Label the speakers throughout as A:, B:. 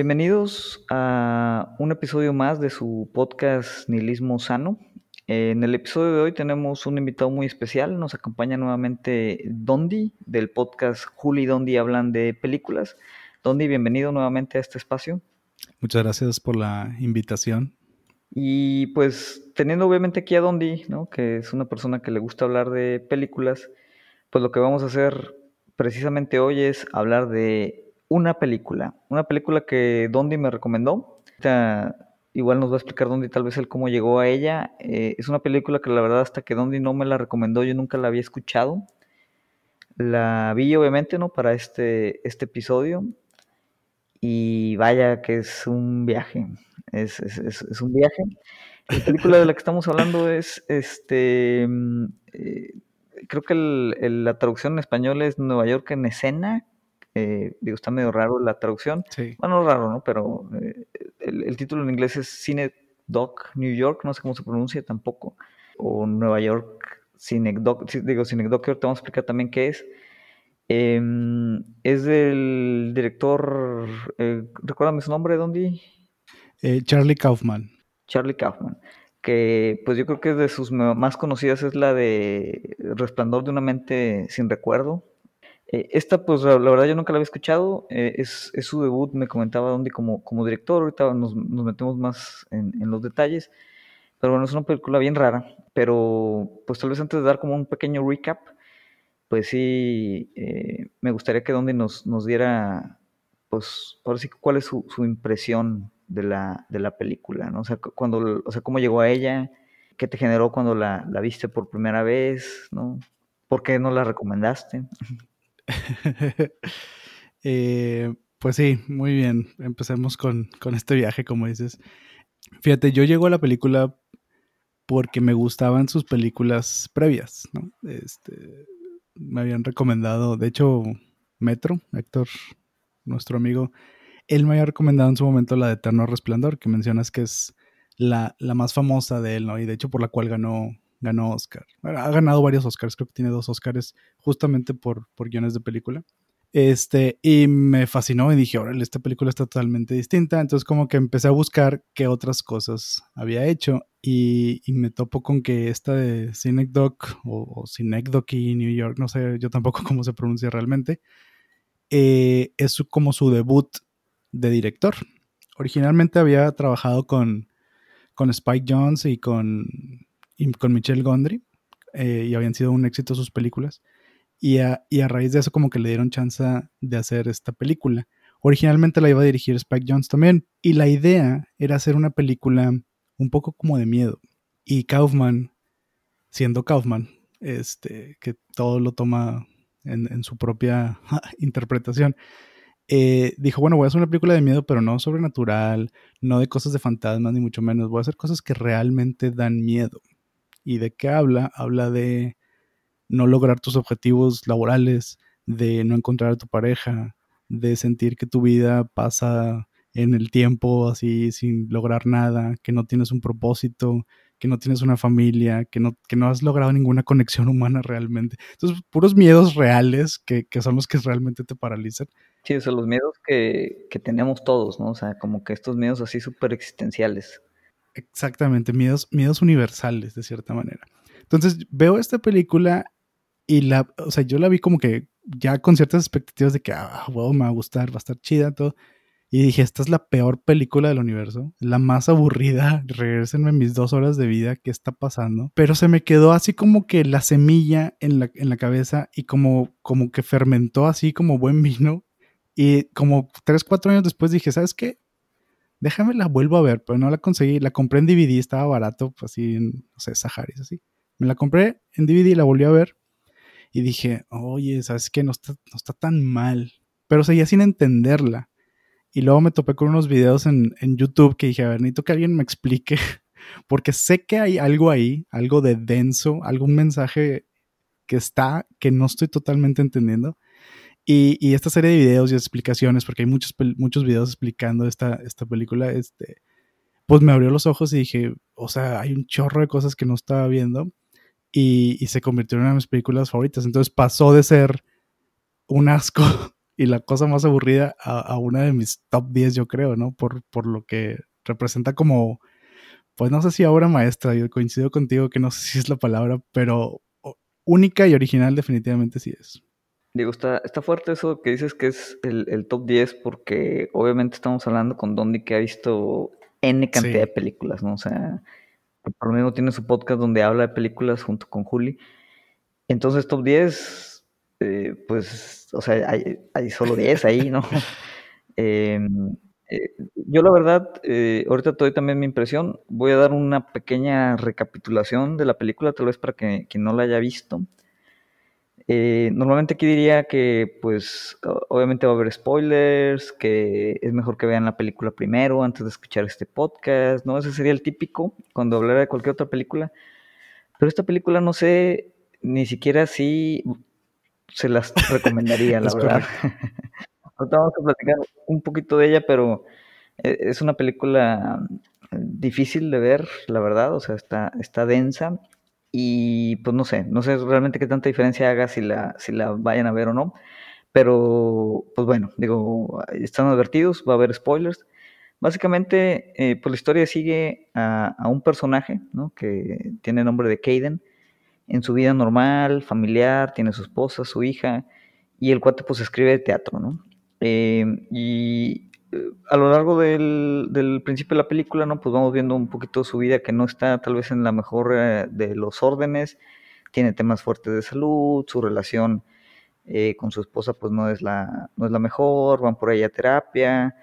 A: Bienvenidos a un episodio más de su podcast Nihilismo Sano. En el episodio de hoy tenemos un invitado muy especial. Nos acompaña nuevamente Dondi del podcast Juli y Dondi hablan de películas. Dondi, bienvenido nuevamente a este espacio.
B: Muchas gracias por la invitación.
A: Y pues teniendo obviamente aquí a Dondi, ¿no? que es una persona que le gusta hablar de películas, pues lo que vamos a hacer precisamente hoy es hablar de una película. Una película que Dondi me recomendó igual nos va a explicar Dondi tal vez él cómo llegó a ella. Eh, es una película que la verdad hasta que Dondi no me la recomendó yo nunca la había escuchado. La vi obviamente, ¿no? Para este, este episodio. Y vaya que es un viaje. Es, un viaje. La película de la que estamos hablando es, este, mm, eh, creo que la traducción en español es Nueva York en escena, eh, digo, está medio raro la traducción. Sí. Bueno, raro, ¿no? Pero eh, el, título en inglés es Cine Doc New York, no sé cómo se pronuncia tampoco. O Nueva York Cine Doc, digo, Cine Doc, que ahorita vamos a explicar también qué es. Em, es del director, eh, recuérdame su nombre, Dondi.
B: Eh, Charlie Kaufman.
A: Charlie Kaufman que pues yo creo que es de sus más conocidas es la de Resplandor de una mente sin recuerdo, eh, esta, pues la, verdad yo nunca la había escuchado, eh, es, su debut, me comentaba Dondi como, como director, ahorita nos, metemos más en, los detalles, pero bueno, es una película bien rara, pero pues tal vez antes de dar como un pequeño recap, pues sí, eh, me gustaría que Dondi nos, nos diera, pues ahora sí, cuál es su, impresión de la, de la película, ¿no? O sea, cuando, o sea, cómo llegó a ella, qué te generó cuando la, la viste por primera vez, ¿no? ¿Por qué no la recomendaste?
B: Eh, pues sí, muy bien. Empecemos con, este viaje, como dices. Fíjate, yo llego a la película porque me gustaban sus películas previas, ¿no? Este, me habían recomendado, de hecho, Metro, Héctor, nuestro amigo, él me había recomendado en su momento la de Eterno Resplandor, que mencionas que es la, la más famosa de él, ¿no? Y de hecho por la cual ganó ganó Oscar. ha ganado varios Oscars, creo que tiene dos Oscars justamente por, por guiones de película. Este, y me fascinó y dije, órale, esta película está totalmente distinta. Entonces, como que empecé a buscar qué otras cosas había hecho. Y, me topo con que esta de Cinecdoc o, o y New York, no sé yo tampoco cómo se pronuncia realmente, eh, es como su debut de director. Originalmente había trabajado con, con Spike Jones y con y con Michelle Gondry, eh, y habían sido un éxito sus películas. Y a, raíz de eso como que le dieron chance de hacer esta película. Originalmente la iba a dirigir Spike Jones también, y la idea era hacer una película un poco como de miedo. Y Kaufman, siendo Kaufman, este, que todo lo toma en, su propia interpretación, eh, dijo, bueno, voy a hacer una película de miedo, pero no sobrenatural, no de cosas de fantasmas, ni mucho menos, voy a hacer cosas que realmente dan miedo. ¿Y de qué habla? Habla de no lograr tus objetivos laborales, de no encontrar a tu pareja, de sentir que tu vida pasa en el tiempo así sin lograr nada, que no tienes un propósito, que no tienes una familia, que no, que no has logrado ninguna conexión humana realmente. Entonces, puros miedos reales que, son los que realmente te paralizan.
A: Sí, o sea, los miedos que, que tenemos todos, ¿no? O sea, como que estos miedos así súper existenciales.
B: Exactamente, miedos, miedos universales, de cierta manera. Entonces, veo esta película y la, o sea, yo la vi como que ya con ciertas expectativas de que, ah, wow, me va a gustar, va a estar chida, todo. Y dije, esta es la peor película del universo, la más aburrida, regresenme mis dos horas de vida, ¿qué está pasando? Pero se me quedó así como que la semilla en la, en la cabeza y como, como que fermentó así como buen vino. Y como tres, cuatro años después dije, ¿sabes qué? Déjame la vuelvo a ver, pero no la conseguí. La compré en DVD, estaba barato, pues así, en, no sé, Saharis, así. Me la compré en DVD y la volví a ver. Y dije, oye, ¿sabes qué? No está, no está tan mal. Pero seguía sin entenderla. Y luego me topé con unos videos en, en YouTube que dije, a ver, necesito que alguien me explique. Porque sé que hay algo ahí, algo de denso, algún mensaje que está, que no estoy totalmente entendiendo. Y, esta serie de videos y explicaciones, porque hay muchos, muchos videos explicando esta, esta película, este, pues me abrió los ojos y dije, o sea, hay un chorro de cosas que no estaba viendo y, se convirtió en una de mis películas favoritas. Entonces pasó de ser un asco y la cosa más aburrida a, una de mis top 10, yo creo, ¿no? Por, por lo que representa como, pues no sé si obra maestra, yo coincido contigo que no sé si es la palabra, pero única y original definitivamente sí es.
A: Digo, está, está fuerte eso que dices que es el, top 10 porque obviamente estamos hablando con Dondi que ha visto N cantidad de películas, ¿no? O sea, por lo menos tiene su podcast donde habla de películas junto con Juli. Entonces, top 10, eh, pues, o sea, hay, hay solo 10 ahí, ¿no? Em, eh, yo la verdad, eh, ahorita te doy también mi impresión. Voy a dar una pequeña recapitulación de la película, tal vez para que quien no la haya visto. Eh, normalmente aquí diría que, pues, obviamente va a haber spoilers, que es mejor que vean la película primero antes de escuchar este podcast, ¿no? Ese sería el típico cuando hablara de cualquier otra película. Pero esta película no sé ni siquiera si se las recomendaría, la verdad. Ahorita vamos a platicar un poquito de ella, pero eh, es una película difícil de ver, la verdad, o sea, está, está densa y pues no sé, no sé realmente qué tanta diferencia haga si la, si la vayan a ver o no. Pero, pues bueno, digo, están advertidos, va a haber spoilers. Básicamente, eh, pues la historia sigue a, un personaje, ¿no? Que tiene nombre de Caden. En su vida normal, familiar, tiene su esposa, su hija, y el cuate pues escribe teatro, ¿no? Eh, y a lo largo del, principio de la película, ¿no? Pues vamos viendo un poquito su vida que no está tal vez en la mejor eh, de los órdenes, tiene temas fuertes de salud, su relación eh, con su esposa pues no es la, no es la mejor, van por ahí a terapia,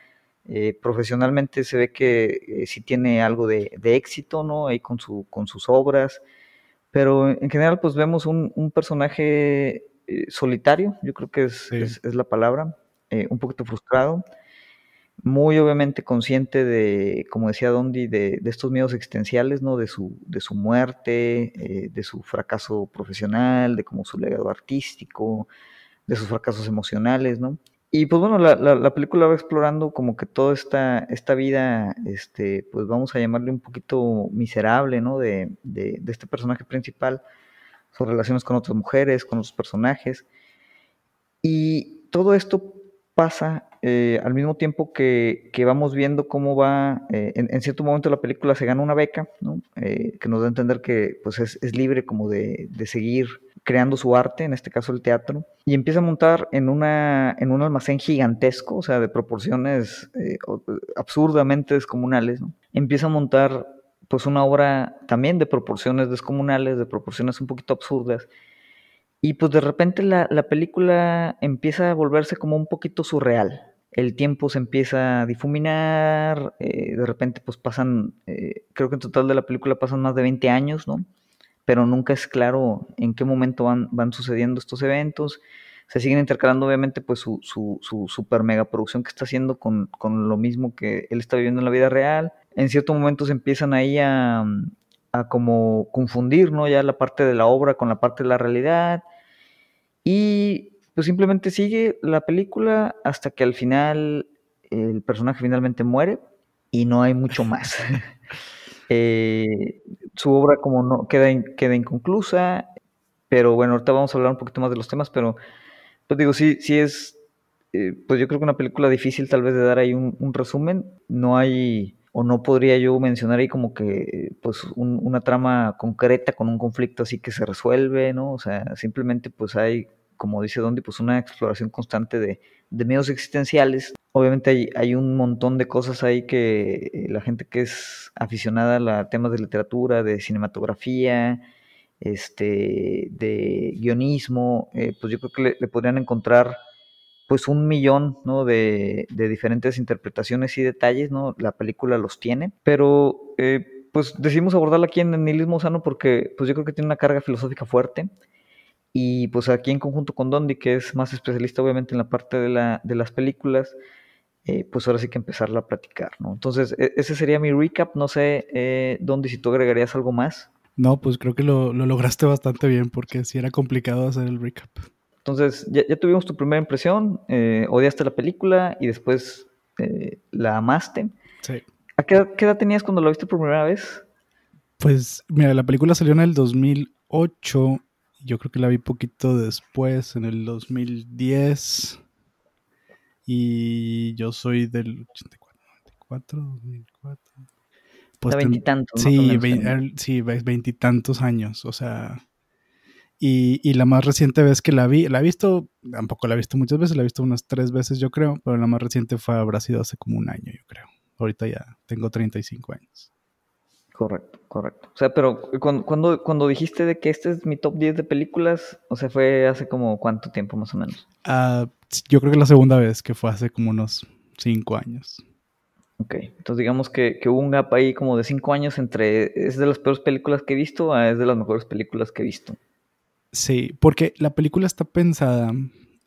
A: eh, profesionalmente se ve que sí tiene algo de, éxito, ¿no? Ahí con, su, con sus obras, pero en general pues vemos un, personaje solitario, yo creo que es, es la palabra, un poquito frustrado, muy obviamente consciente de, como decía Dondi, de, estos miedos existenciales, ¿no? De su, de su muerte, eh, de su fracaso profesional, de como su legado artístico, de sus fracasos emocionales, ¿no? Y pues bueno, la, la, película va explorando como que toda esta, esta vida, este, pues vamos a llamarle un poquito miserable, ¿no? De, de, de este personaje principal, sus relaciones con otras mujeres, con otros personajes. Y todo esto pasa eh, al mismo tiempo que, vamos viendo cómo va, eh, en, cierto momento la película se gana una beca, eh, que nos da a entender que pues es, libre como de, seguir creando su arte, en este caso el teatro, y empieza a montar en, una, en un almacén gigantesco, o sea, de proporciones absurdamente descomunales, empieza a montar pues una obra también de proporciones descomunales, de proporciones un poquito absurdas, y pues de repente la, la película empieza a volverse como un poquito surreal, el tiempo se empieza a difuminar, eh, de repente pues pasan, eh, creo que en total de la película pasan más de 20 años, ¿no? Pero nunca es claro en qué momento van, van sucediendo estos eventos. Se siguen intercalando obviamente pues su, su, su super mega producción que está haciendo con, con, lo mismo que él está viviendo en la vida real. En cierto momento se empiezan ahí a, a como confundir, ¿no? Ya la parte de la obra con la parte de la realidad. Y pues simplemente sigue la película hasta que al final el personaje finalmente muere y no hay mucho más. Eh, su obra como no queda, queda inconclusa, pero bueno, ahorita vamos a hablar un poquito más de los temas, pero pues digo, sí, sí es, eh, pues yo creo que una película difícil tal vez de dar ahí un, resumen, no hay, o no podría yo mencionar ahí como que, pues una trama concreta con un conflicto así que se resuelve, ¿no? O sea, simplemente pues hay como dice Dondi, pues una exploración constante de, medios existenciales. Obviamente hay, hay, un montón de cosas ahí que eh, la gente que es aficionada a temas de literatura, de cinematografía, este, de guionismo, eh, pues yo creo que le, podrían encontrar pues un millón ¿no? de, diferentes interpretaciones y detalles, ¿no? La película los tiene, pero eh, pues decidimos abordarla aquí en el nihilismo sano porque pues yo creo que tiene una carga filosófica fuerte y pues aquí en conjunto con Dondi, que es más especialista obviamente en la parte de, la, de las películas, eh, pues ahora sí que empezarla a platicar, ¿no? Entonces, e, ese sería mi recap. No sé, eh, Dondi, si tú agregarías algo más.
B: No, pues creo que lo, lograste bastante bien porque sí era complicado hacer el recap.
A: Entonces, ya, tuvimos tu primera impresión, eh, odiaste la película y después eh, la amaste. Sí. ¿A qué, qué, edad tenías cuando la viste por primera vez?
B: Pues, mira, la película salió en el 2008 yo creo que la vi poquito después, en el 2010. y yo soy del 84, 94, 2004.
A: Pues veintitantos.
B: Sí, sí, veintitantos años, o sea... Y, y, la más reciente vez que la vi, la he visto, tampoco la he visto muchas veces, la he visto unas tres veces yo creo, pero la más reciente fue, habrá sido hace como un año yo creo. Ahorita ya tengo 35 años.
A: Correcto, correcto. O sea, pero cuando, cuando, dijiste de que este es mi top 10 de películas, o sea, fue hace como cuánto tiempo más o menos?
B: Uh, yo creo que la segunda vez, que fue hace como unos 5 años.
A: Ok, entonces digamos que, que, hubo un gap ahí como de 5 años entre es de las peores películas que he visto a es de las mejores películas que he visto.
B: Sí, porque la película está pensada,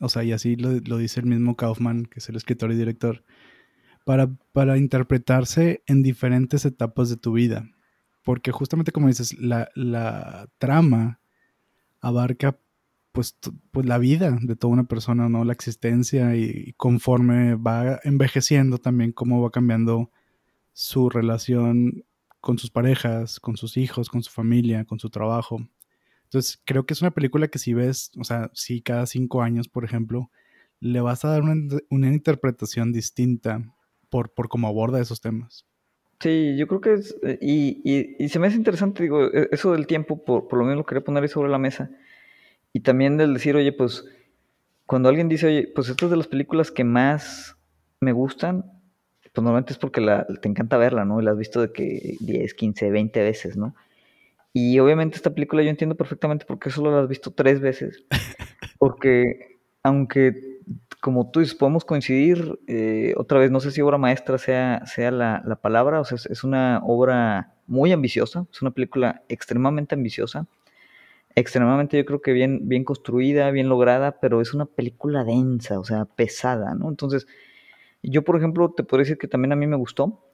B: o sea, y así lo, dice el mismo Kaufman, que es el escritor y director, para, para interpretarse en diferentes etapas de tu vida porque justamente como dices, la, la trama abarca pues, pues, la vida de toda una persona, ¿no? La existencia y, conforme va envejeciendo también cómo va cambiando su relación con sus parejas, con sus hijos, con su familia, con su trabajo. Entonces, creo que es una película que si ves, o sea, si cada cinco años, por ejemplo, le vas a dar una, una interpretación distinta por, por cómo aborda esos temas.
A: Sí, yo creo que es, eh, y, y, se me hace interesante, digo, e, eso del tiempo, por, por lo menos lo quería poner ahí sobre la mesa, y también del decir, oye, pues, cuando alguien dice, oye, pues esta es de las películas que más me gustan, pues normalmente es porque la, te encanta verla, ¿no? Y la has visto de que 10, 15, 20 veces, ¿no? Y obviamente esta película yo entiendo perfectamente por qué solo la has visto tres veces, porque aunque como tú dices, podemos coincidir, eh, otra vez, no sé si obra maestra sea, sea la, la palabra, o sea, es, una obra muy ambiciosa, es una película extremadamente ambiciosa, extremadamente yo creo que bien, bien construida, bien lograda, pero es una película densa, o sea, pesada, ¿no? Entonces, yo, por ejemplo, te podría decir que también a mí me gustó.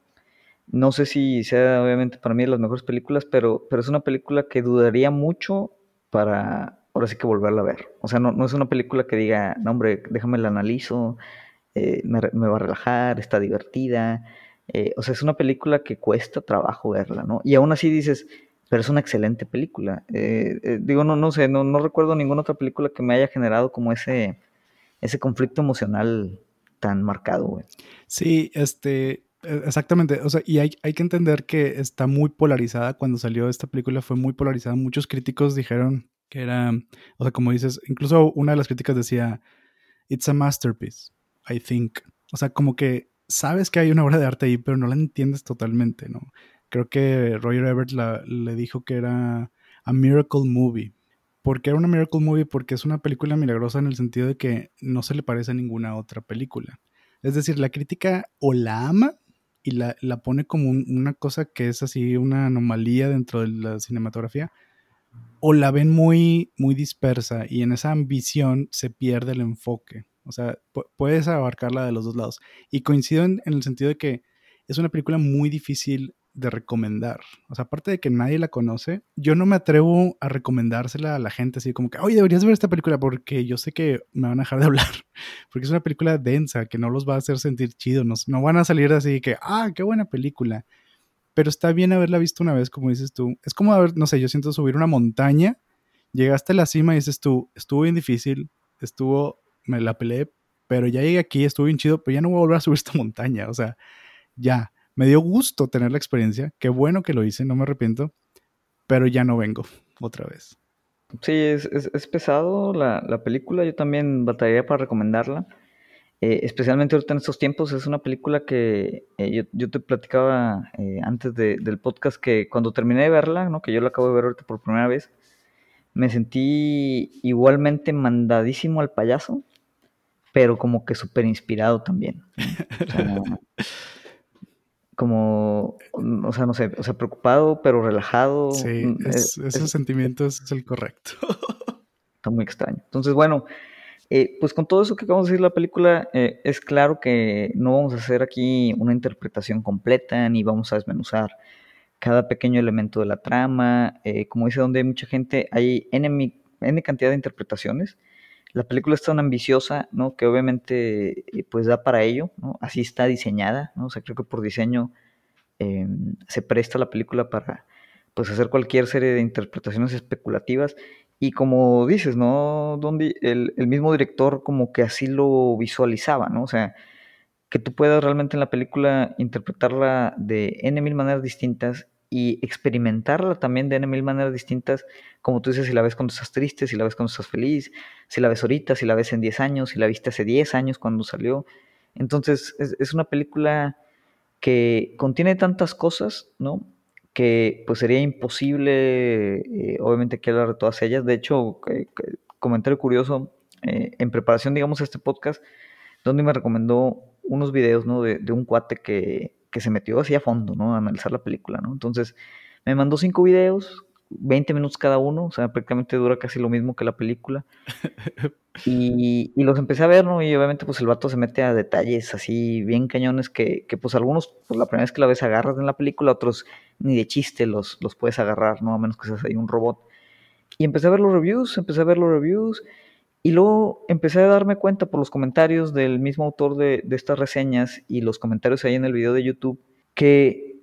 A: No sé si sea obviamente para mí de las mejores películas, pero, pero es una película que dudaría mucho para, ahora sí que volverla a ver. O sea, no, no es una película que diga, no hombre, déjame la analizo, eh, me, va a relajar, está divertida. Eh, o sea, es una película que cuesta trabajo verla, ¿no? Y aún así dices, pero es una excelente película. Eh, digo, no, no sé, no, no recuerdo ninguna otra película que me haya generado como ese, ese conflicto emocional tan marcado, güey.
B: Sí, este, exactamente. O sea, y hay, hay que entender que está muy polarizada. Cuando salió esta película fue muy polarizada. Muchos críticos dijeron que era, o sea, como dices, incluso una de las críticas decía, it's a masterpiece, I think. O sea, como que sabes que hay una obra de arte ahí, pero no la entiendes totalmente, ¿no? Creo que Roger Ebert le dijo que era a miracle movie. ¿Por qué era una miracle movie? Porque es una película milagrosa en el sentido de que no se le parece a ninguna otra película. Es decir, la crítica o la ama y la, la pone como una cosa que es así, una anomalía dentro de la cinematografía, o la ven muy, muy dispersa y en esa ambición se pierde el enfoque. O sea, puedes abarcarla de los dos lados. Y coincido en, el sentido de que es una película muy difícil de recomendar. O sea, aparte de que nadie la conoce, yo no me atrevo a recomendársela a la gente así como que, oye, deberías ver esta película porque yo sé que me van a dejar de hablar. Porque es una película densa que no los va a hacer sentir chidos. No, no van a salir así que, ah, qué buena película pero está bien haberla visto una vez, como dices tú. Es como, haber, no sé, yo siento subir una montaña, llegaste a la cima y dices tú, estuvo bien difícil, estuvo, me la peleé, pero ya llegué aquí, estuvo bien chido, pero ya no voy a volver a subir esta montaña, o sea, ya, me dio gusto tener la experiencia, qué bueno que lo hice, no me arrepiento, pero ya no vengo otra vez.
A: Sí, es, es, pesado la, la, película, yo también batallaría para recomendarla. Eh, especialmente ahorita en estos tiempos, es una película que eh, yo, te platicaba eh, antes del podcast que cuando terminé de verla, ¿no? que yo la acabo de ver ahorita por primera vez, me sentí igualmente mandadísimo al payaso, pero como que súper inspirado también. como, o sea, no sé, o sea, preocupado, pero relajado.
B: Sí, mm, esos sentimientos es el correcto.
A: Está muy extraño. Entonces, bueno, eh, pues con todo eso que acabamos de decir la película, eh, es claro que no vamos a hacer aquí una interpretación completa ni vamos a desmenuzar cada pequeño elemento de la trama. Eh, como dice donde hay mucha gente, hay N, N, cantidad de interpretaciones. La película es tan ambiciosa, ¿no? Que obviamente pues da para ello, ¿no? Así está diseñada, ¿no? O sea, creo que por diseño em, se presta la película para pues hacer cualquier serie de interpretaciones especulativas Y como dices, ¿no, Dondi? El, el mismo director como que así lo visualizaba, ¿no? O sea, que tú puedas realmente en la película interpretarla de N mil maneras distintas y experimentarla también de mil maneras distintas, como tú dices, si la ves cuando estás triste, si la ves cuando estás feliz, si la ves ahorita, si la ves en 10 años, si la viste hace 10 años cuando salió. Entonces, es, es una película que contiene tantas cosas, ¿no? Que pues sería imposible, eh, obviamente, que hablar de todas ellas. De hecho, eh, comentario curioso, eh, en preparación, digamos, a este podcast, donde me recomendó unos videos, ¿no? De, de un cuate que, que, se metió así a fondo, ¿no? A analizar la película, ¿no? Entonces, me mandó cinco videos, 20 minutos cada uno, o sea, prácticamente dura casi lo mismo que la película. Y, y, los empecé a ver, ¿no? Y obviamente, pues el vato se mete a detalles así bien cañones que, que pues algunos, pues la primera vez que la ves agarras en la película, otros ni de chiste los, los puedes agarrar, ¿no? A menos que seas ahí un robot. Y empecé a ver los reviews, empecé a ver los reviews y luego empecé a darme cuenta por los comentarios del mismo autor de, de estas reseñas y los comentarios ahí en el video de YouTube que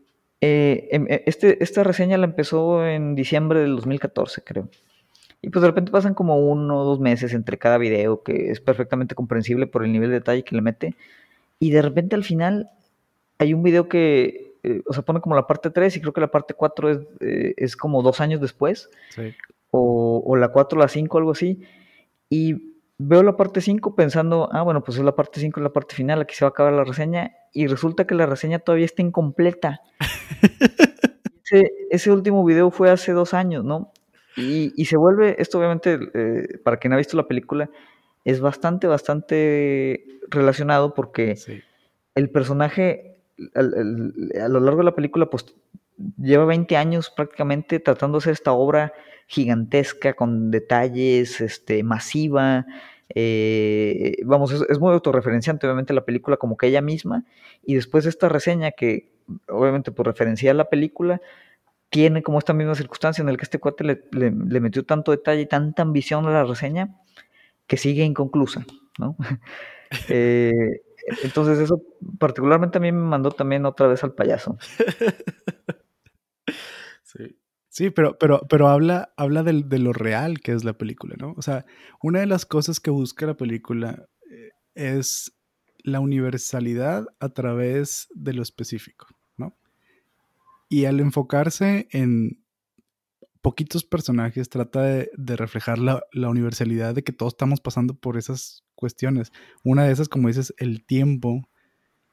A: eh, em, e, este, esta reseña la empezó en diciembre del 2014, creo. Y pues de repente pasan como uno o dos meses entre cada video, que es perfectamente comprensible por el nivel de detalle que le mete. Y de repente al final hay un video que, eh, o sea, pone como la parte 3 y creo que la parte 4 es, eh, es como dos años después. Sí. O, o, la 4 o la 5, algo así. Y veo la parte 5 pensando, ah, bueno, pues es la parte 5, la parte final, aquí se va a acabar la reseña, y resulta que la reseña todavía está incompleta. ese, ese, último video fue hace dos años, ¿no? Y, y se vuelve, esto obviamente, eh, para quien ha visto la película, es bastante, bastante relacionado porque sí. el personaje al, al, a lo largo de la película, pues lleva 20 años prácticamente tratando de hacer esta obra gigantesca, con detalles, este, masiva. Eh, vamos, es, muy autorreferenciante, obviamente, la película como que ella misma. Y después de esta reseña, que obviamente por referenciar la película, tiene como esta misma circunstancia en la que este cuate le, metió tanto detalle y tanta ambición a la reseña que sigue inconclusa, ¿no? eh, entonces eso particularmente a mí me mandó también otra vez al payaso.
B: Sí. Sí, pero, pero, pero habla, habla de, de, lo real que es la película, ¿no? O sea, una de las cosas que busca la película eh, es la universalidad a través de lo específico, ¿no? Y al enfocarse en poquitos personajes, trata de, de reflejar la, la, universalidad de que todos estamos pasando por esas cuestiones. Una de esas, como dices, el tiempo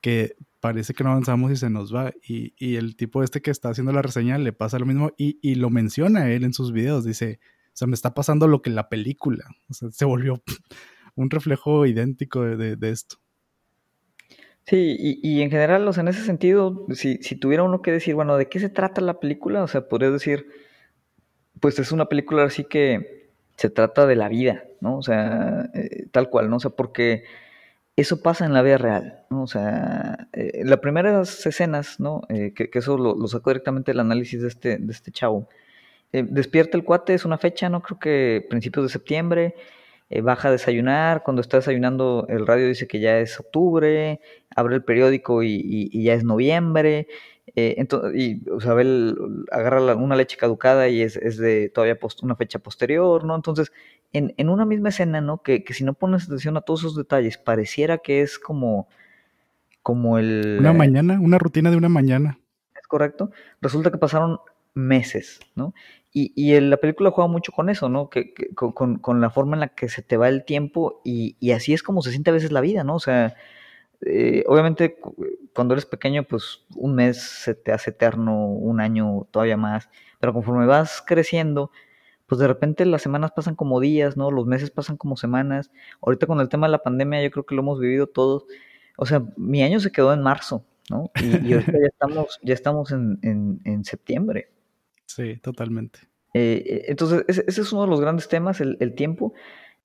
B: que parece que no avanzamos y se nos va. Y, y, el tipo este que está haciendo la reseña le pasa lo mismo y, y, lo menciona él en sus videos. Dice, o sea, me está pasando lo que la película. O sea, se volvió un reflejo idéntico de, de, esto.
A: Sí, y, y, en general, o sea, en ese sentido, si, si, tuviera uno que decir, bueno, ¿de qué se trata la película? O sea, podría decir, pues es una película así que se trata de la vida, ¿no? O sea, eh, tal cual, ¿no? O sea, porque eso pasa en la vida real, ¿no? O sea, eh, las primeras escenas, ¿no? Eh, que, eso lo, lo, sacó directamente del análisis de este, de este chavo. Eh, despierta el cuate, es una fecha, ¿no? Creo que principios de septiembre. Baja a desayunar. Cuando está desayunando, el radio dice que ya es octubre. Abre el periódico y, y, y ya es noviembre. Entonces, y o sea, él agarra una leche caducada y es, es de todavía una fecha posterior, ¿no? Entonces, en, en, una misma escena, ¿no? Que, que, si no pones atención a todos esos detalles, pareciera que es como, como el...
B: Una mañana, una rutina de una mañana.
A: Es correcto. Resulta que pasaron meses, ¿no? Y, y la película juega mucho con eso, ¿no? Que, que con, con, la forma en la que se te va el tiempo y, y así es como se siente a veces la vida, ¿no? O sea, eh, obviamente cuando eres pequeño, pues un mes se te hace eterno, un año todavía más, pero conforme vas creciendo, pues de repente las semanas pasan como días, ¿no? Los meses pasan como semanas. Ahorita con el tema de la pandemia yo creo que lo hemos vivido todos. O sea, mi año se quedó en marzo, ¿no? Y, y ahorita ya estamos, ya estamos en, en, en septiembre.
B: Sí, totalmente.
A: Eh, entonces, ese, ese, es uno de los grandes temas, el, el tiempo.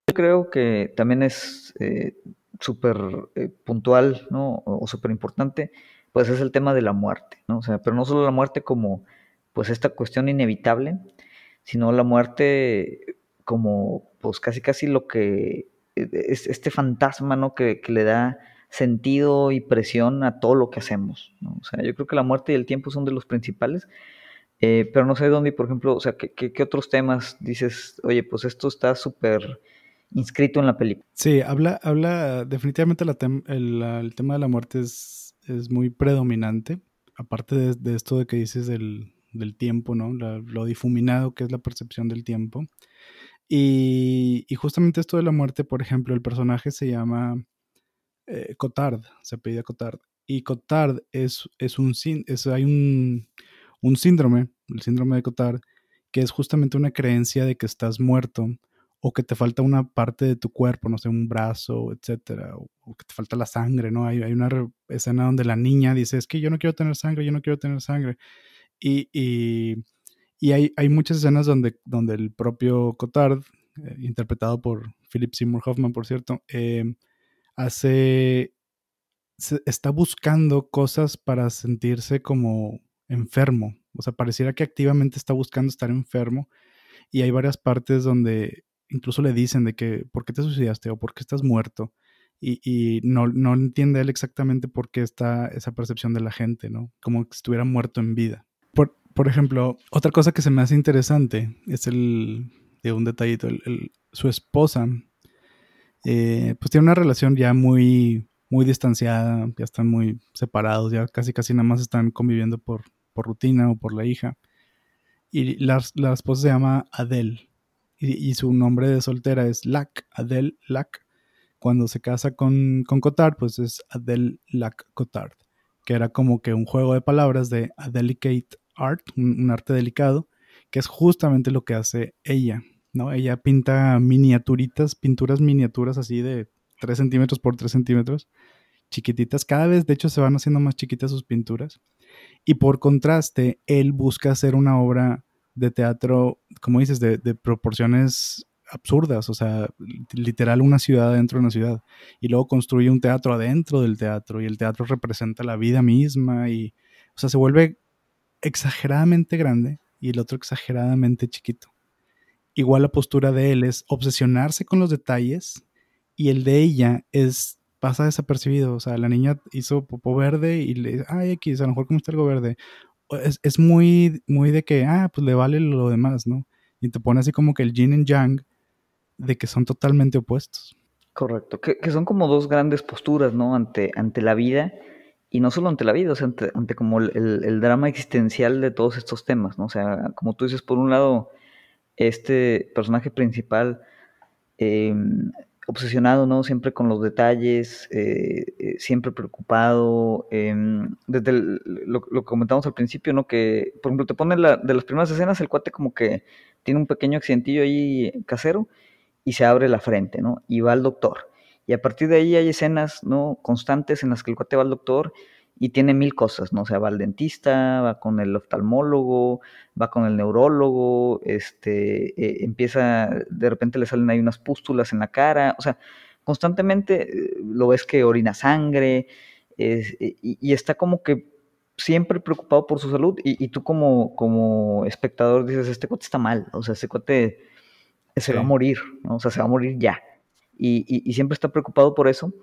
A: Yo creo que también es eh, súper eh, puntual, ¿no? O, o súper importante, pues es el tema de la muerte, ¿no? O sea, pero no solo la muerte como, pues esta cuestión inevitable, sino la muerte como, pues casi casi lo que eh, es este fantasma, ¿no? Que, que le da sentido y presión a todo lo que hacemos. O sea, yo creo que la muerte y el tiempo son de los principales. Eh, pero no sé dónde, por ejemplo, o sea, ¿qué, qué, otros temas dices? Oye, pues esto está súper inscrito en la película.
B: Sí, habla, habla definitivamente el, tema de la muerte es, es muy predominante, aparte de, de, esto de que dices del, del tiempo, ¿no? lo difuminado que es la percepción del tiempo. Y, y, justamente esto de la muerte, por ejemplo, el personaje se llama eh, Cotard, se apellida Cotard. Y Cotard es, es un, es, hay un, un síndrome, el síndrome de Cotard, que es justamente una creencia de que estás muerto o que te falta una parte de tu cuerpo, no sé, un brazo, etcétera, o, que te falta la sangre, ¿no? Hay, hay, una escena donde la niña dice, es que yo no quiero tener sangre, yo no quiero tener sangre. Y, y, hay, hay, muchas escenas donde, donde el propio Cotard, eh, interpretado por Philip Seymour Hoffman, por cierto, eh, hace, está buscando cosas para sentirse como enfermo. O sea, pareciera que activamente está buscando estar enfermo. Y hay varias partes donde incluso le dicen de que, ¿por qué te suicidaste? o ¿por qué estás muerto? Y, y no, no, entiende él exactamente por qué está esa percepción de la gente, ¿no? Como si estuviera muerto en vida. Por, ejemplo, otra cosa que se me hace interesante es el, de un detallito, su esposa eh, pues tiene una relación ya muy, muy distanciada, ya están muy separados, ya casi casi nada más están conviviendo por, por rutina o por la hija. Y la, la esposa se llama Adele y, su nombre de soltera es Lac, Adele Lac. Cuando se casa con, con Cotard, pues es Adele Lac Cotard, que era como que un juego de palabras de a delicate art, un arte delicado, que es justamente lo que hace ella. ¿no? Ella pinta miniaturitas, pinturas miniaturas así de 3 centímetros por 3 centímetros, chiquititas. Cada vez, de hecho, se van haciendo más chiquitas sus pinturas. Y por contraste, él busca hacer una obra de teatro, como dices, de, de proporciones absurdas, o sea, literal una ciudad dentro de una ciudad. Y luego construye un teatro adentro del teatro y el teatro representa la vida misma y, o sea, se vuelve exageradamente grande y el otro exageradamente chiquito. Igual la postura de él es obsesionarse con los detalles y el de ella es pasa desapercibido. O sea, la niña hizo popó verde y le ay, X, a lo mejor como algo verde. Es, es, muy, muy de que, ah, pues le vale lo demás, ¿no? Y te pone así como que el yin y yang de que son totalmente opuestos.
A: Correcto, que, que son como dos grandes posturas, ¿no? Ante, ante la vida y no solo ante la vida, o sea, ante, como el, el, drama existencial de todos estos temas, ¿no? O sea, como tú dices, por un lado, este personaje principal eh, obsesionado, ¿no? Siempre con los detalles, eh, eh, siempre preocupado. Eh, desde lo, lo, comentamos al principio, ¿no? Que, por ejemplo, te pone la, de las primeras escenas, el cuate como que tiene un pequeño accidentillo ahí casero y se abre la frente, ¿no? Y va al doctor. Y a partir de ahí hay escenas, ¿no? Constantes en las que el cuate va al doctor y tiene mil cosas, ¿no? O sea, va al dentista, va con el oftalmólogo, va con el neurólogo, este, eh, empieza, de repente le salen ahí unas pústulas en la cara, o sea, constantemente eh, lo ves que orina sangre es, y, y, está como que siempre preocupado por su salud y, y, tú como, como espectador dices, este cuate está mal, o sea, este cuate se sí. va a morir, ¿no? O sea, se va a morir ya. Y, y siempre está preocupado por eso.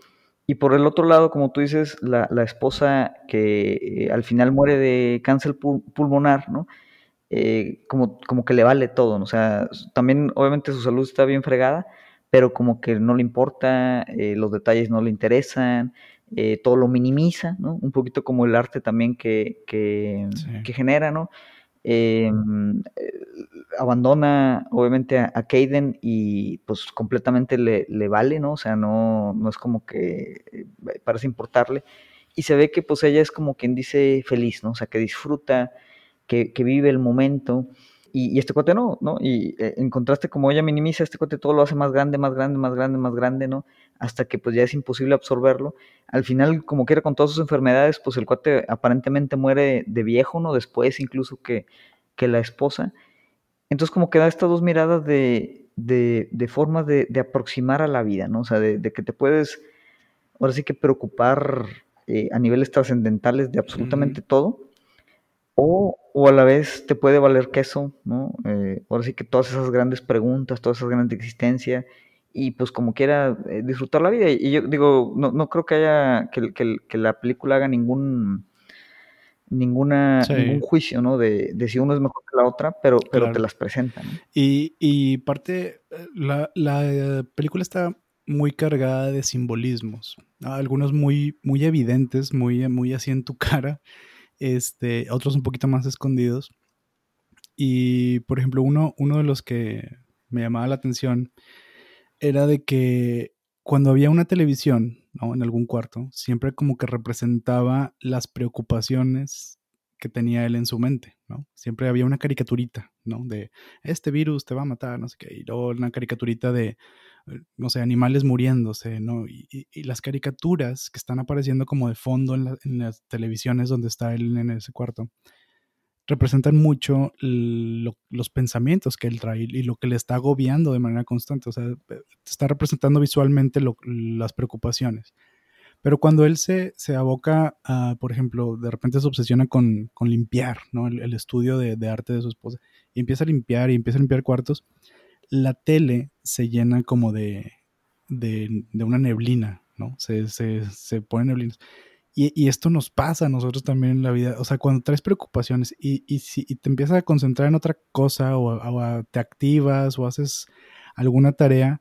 A: Y por el otro lado, como tú dices, la, la esposa que eh, al final muere de cáncer pulmonar, ¿no? Eh, como, como que le vale todo, ¿no? O sea, también obviamente su salud está bien fregada, pero como que no le importa, eh, los detalles no le interesan, todo lo minimiza, ¿no? Un poquito como el arte también que, que, sí. que genera, ¿no? Eh, abandona obviamente a, a Caden y pues completamente le, le, vale, ¿no? O sea, no, no es como que eh, parece importarle. Y se ve que pues ella es como quien dice feliz, ¿no? O sea, que disfruta, que, que vive el momento. Y, y, este cuate no, ¿no? Y eh, en contraste, como ella minimiza, este cuate todo lo hace más grande, más grande, más grande, más grande, ¿no? Hasta que pues ya es imposible absorberlo. Al final, como quiera, con todas sus enfermedades, pues el cuate aparentemente muere de viejo, ¿no? Después incluso que, que la esposa. Entonces como que da estas dos miradas de, de, de formas de, de, aproximar a la vida, ¿no? O sea, de, de que te puedes, ahora sí que preocupar eh, a niveles trascendentales de absolutamente mm. todo o, o, a la vez te puede valer queso, ¿no? Eh, ahora sí que todas esas grandes preguntas, todas esas grandes existencias, y pues como quiera eh, disfrutar la vida. Y yo digo, no, no creo que haya, que, que, que, la película haga ningún, ninguna, ningún juicio, ¿no? De, de, si uno es mejor que la otra, pero, pero te las presentan.
B: Y, y, parte, eh, la, la, película está muy cargada de simbolismos, algunos muy, muy evidentes, muy, muy así en tu cara, este, otros un poquito más escondidos. Y, por ejemplo, uno, uno de los que me llamaba la atención era de que cuando había una televisión ¿no? en algún cuarto, siempre como que representaba las preocupaciones que tenía él en su mente, ¿no? Siempre había una caricaturita, ¿no? De este virus te va a matar, no sé qué, y luego una caricaturita de, no sé, animales muriéndose, ¿no? Y, las caricaturas que están apareciendo como de fondo en, las televisiones donde está él en ese cuarto, representan mucho los pensamientos que él trae y lo que le está agobiando de manera constante. O sea, está representando visualmente las preocupaciones. Pero cuando él se, se aboca a, por ejemplo, de repente se obsesiona con, con limpiar, ¿no? El, estudio de, de, arte de su esposa, y empieza a limpiar y empieza a limpiar cuartos, la tele se llena como de, de, de una neblina, ¿no? Se, se, se pone neblinas. Y, esto nos pasa a nosotros también en la vida. O sea, cuando traes preocupaciones y, y si te empiezas a concentrar en otra cosa o, te activas o haces alguna tarea,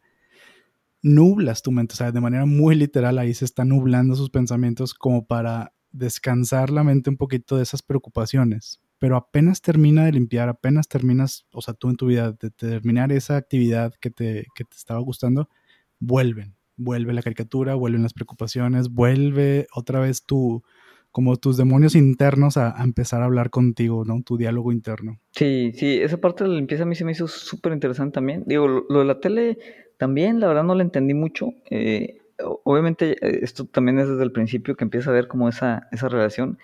B: nublas tu mente. O sea, de manera muy literal ahí se están nublando sus pensamientos como para descansar la mente un poquito de esas preocupaciones. Pero apenas termina de limpiar, apenas terminas, o sea, tú en tu vida, de terminar esa actividad que te, que te estaba gustando, vuelven vuelve la caricatura, vuelven las preocupaciones, vuelve otra vez tu, como tus demonios internos a, empezar a hablar contigo, ¿no? Tu diálogo interno.
A: Sí, sí, esa parte de la limpieza a mí se me hizo súper interesante también. Digo, lo, de la tele también, la verdad no la entendí mucho. Eh, obviamente eh, esto también es desde el principio que empieza a ver como esa, esa relación.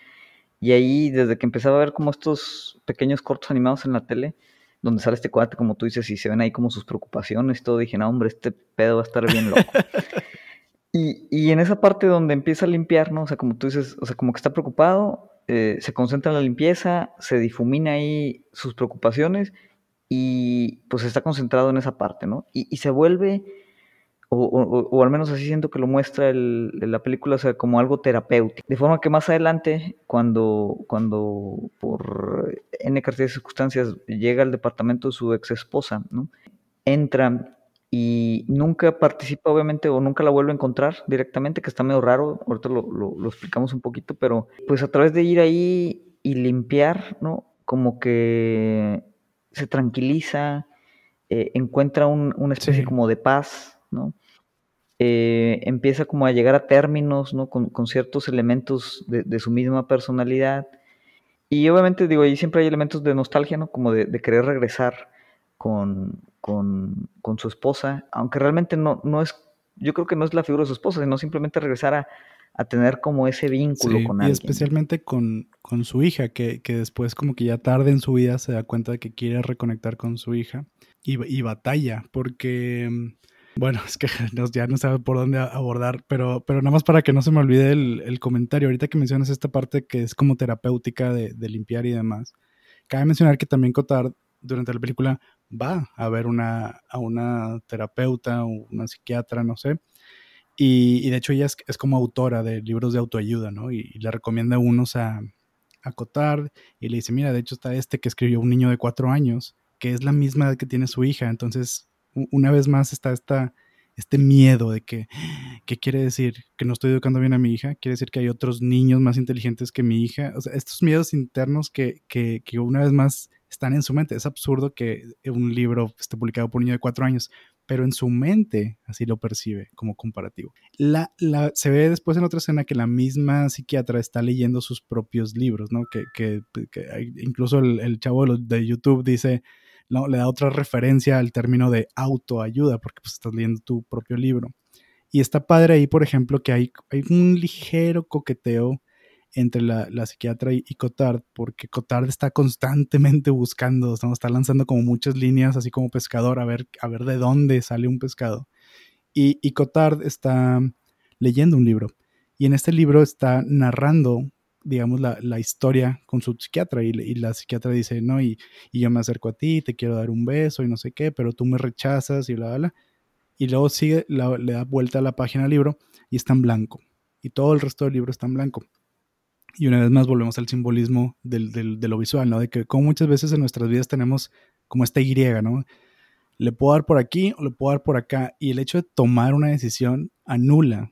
A: Y ahí, desde que empezaba a ver como estos pequeños cortos animados en la tele, donde sale este cuate, como tú dices, y se ven ahí como sus preocupaciones, todo, dije, no, hombre, este pedo va a estar bien loco. y, y, en esa parte donde empieza a limpiar, ¿no? O sea, como tú dices, o sea, como que está preocupado, eh, se concentra en la limpieza, se difumina ahí sus preocupaciones y pues está concentrado en esa parte, ¿no? Y, y se vuelve o, al menos así siento que lo muestra el, la película, o sea, como algo terapéutico. De forma que más adelante, cuando, cuando por N cantidad de circunstancias llega al departamento de su ex esposa, ¿no? entra y nunca participa, obviamente, o nunca la vuelve a encontrar directamente, que está medio raro, ahorita lo, lo, explicamos un poquito, pero pues a través de ir ahí y limpiar, ¿no? Como que se tranquiliza, eh, encuentra un, una especie como de paz, ¿no? Eh, empieza como a llegar a términos, ¿no? Con, ciertos elementos de, su misma personalidad. Y obviamente, digo, ahí siempre hay elementos de nostalgia, ¿no? Como de, querer regresar con, con, su esposa, aunque realmente no, no es, yo creo que no es la figura de su esposa, sino simplemente regresar a, tener como ese vínculo con alguien.
B: Y especialmente con, con su hija, que, que, después como que ya tarde en su vida se da cuenta de que quiere reconectar con su hija y, y batalla, porque bueno, es que ya no sabe por dónde abordar, pero, pero nada más para que no se me olvide el, comentario, ahorita que mencionas esta parte que es como terapéutica de, limpiar y demás, cabe mencionar que también Cotard durante la película va a ver una, a una terapeuta o una psiquiatra, no sé, y, de hecho ella es, como autora de libros de autoayuda, ¿no? Y, le recomienda unos a, a Cotard y le dice, mira, de hecho está este que escribió un niño de cuatro años, que es la misma edad que tiene su hija, entonces una vez más está esta, este miedo de que, ¿qué quiere decir? Que no estoy educando bien a mi hija, quiere decir que hay otros niños más inteligentes que mi hija. O sea, estos miedos internos que, que, que una vez más están en su mente. Es absurdo que un libro esté publicado por un niño de cuatro años, pero en su mente así lo percibe como comparativo. La, la, se ve después en otra escena que la misma psiquiatra está leyendo sus propios libros, ¿no? Que, que, incluso el, el chavo de, de YouTube dice, ¿no? le da otra referencia al término de autoayuda, porque pues estás leyendo tu propio libro. Y está padre ahí, por ejemplo, que hay, hay un ligero coqueteo entre la, psiquiatra y, Cotard, porque Cotard está constantemente buscando, está lanzando como muchas líneas, así como pescador, a ver, a ver de dónde sale un pescado. Y, y Cotard está leyendo un libro. Y en este libro está narrando digamos, la, la, historia con su psiquiatra y, y, la psiquiatra dice, no, y, y, yo me acerco a ti, te quiero dar un beso y no sé qué, pero tú me rechazas y bla, bla, Y luego sigue, le da vuelta a la página del libro y está en blanco. Y todo el resto del libro está en blanco. Y una vez más volvemos al simbolismo del, de lo visual, ¿no? De que como muchas veces en nuestras vidas tenemos como esta Y, ¿no? Le puedo dar por aquí o le puedo dar por acá. Y el hecho de tomar una decisión anula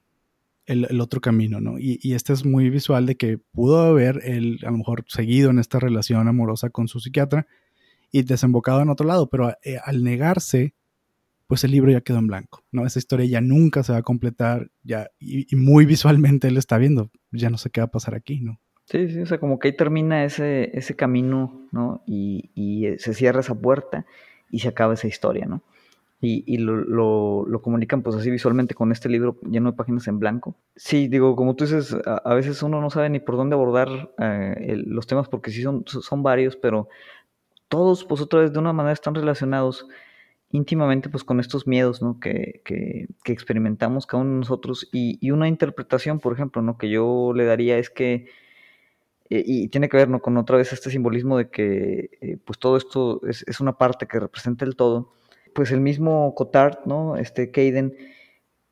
B: el, otro camino, ¿no? Y, y, este es muy visual de que pudo haber él a lo mejor seguido en esta relación amorosa con su psiquiatra y desembocado en otro lado, pero eh, al negarse, pues el libro ya quedó en blanco, ¿no? Esa historia ya nunca se va a completar, ya, y, muy visualmente él está viendo, ya no sé qué va a pasar aquí, ¿no?
A: Sí, sí, o sea, como que ahí termina ese, camino, ¿no? Y, y eh, se cierra esa puerta y se acaba esa historia, ¿no? Y, y lo, lo, lo, comunican pues así visualmente con este libro lleno de páginas en blanco. Sí, digo, como tú dices, a, veces uno no sabe ni por dónde abordar eh, los temas porque sí son, son varios, pero todos pues otra vez de una manera están relacionados íntimamente pues con estos miedos ¿no? que, que, que experimentamos cada uno de nosotros y, y, una interpretación, por ejemplo, ¿no? que yo le daría es que, eh, y tiene que ver ¿no? con otra vez este simbolismo de que eh, pues todo esto es, es, una parte que representa el todo, pues el mismo Cotard, ¿no? este Caden,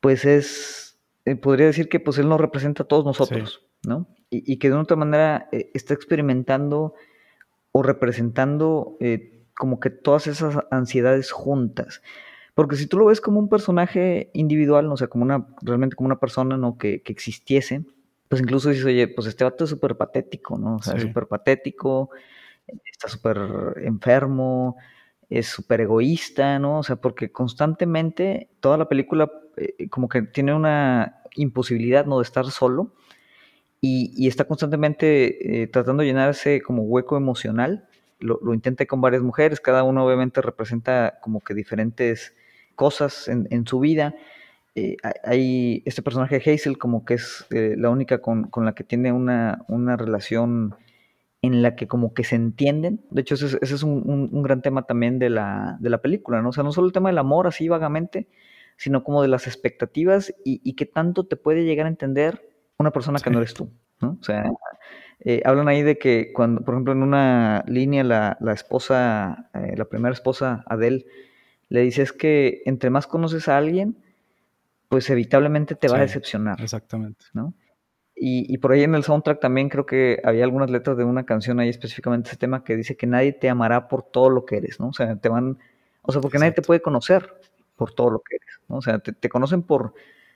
A: pues es, eh, podría decir que pues él nos representa a todos nosotros, sí. ¿no? Y, y, que de una otra manera eh, está experimentando o representando eh, como que todas esas ansiedades juntas. Porque si tú lo ves como un personaje individual, o sea, como una, realmente como una persona, ¿no? Que, que existiese, pues incluso dices, oye, pues este vato es súper patético, ¿no? O sea, sí. súper patético, está súper enfermo, es súper egoísta, ¿no? O sea, porque constantemente toda la película eh, como que tiene una imposibilidad, ¿no? De estar solo y, y está constantemente eh, tratando de llenar ese como hueco emocional. Lo, lo intenta con varias mujeres, cada uno obviamente representa como que diferentes cosas en, en su vida. Eh, hay este personaje Hazel como que es la única con, con, la que tiene una, una relación en la que como que se entienden. De hecho, ese, ese es un, un, un, gran tema también de la, de la película, ¿no? O sea, no solo el tema del amor así vagamente, sino como de las expectativas y, y qué tanto te puede llegar a entender una persona sí. que no eres tú, ¿no? O sea, eh, hablan ahí de que cuando, por ejemplo, en una línea la, la esposa, eh, la primera esposa, Adele, le dice es que entre más conoces a alguien, pues evitablemente te sí, va a decepcionar.
B: Exactamente.
A: ¿no? Y, y, por ahí en el soundtrack también creo que había algunas letras de una canción ahí específicamente ese tema que dice que nadie te amará por todo lo que eres, ¿no? O sea, te van, o sea, porque Exacto. nadie te puede conocer por todo lo que eres, ¿no? O sea, te, te conocen por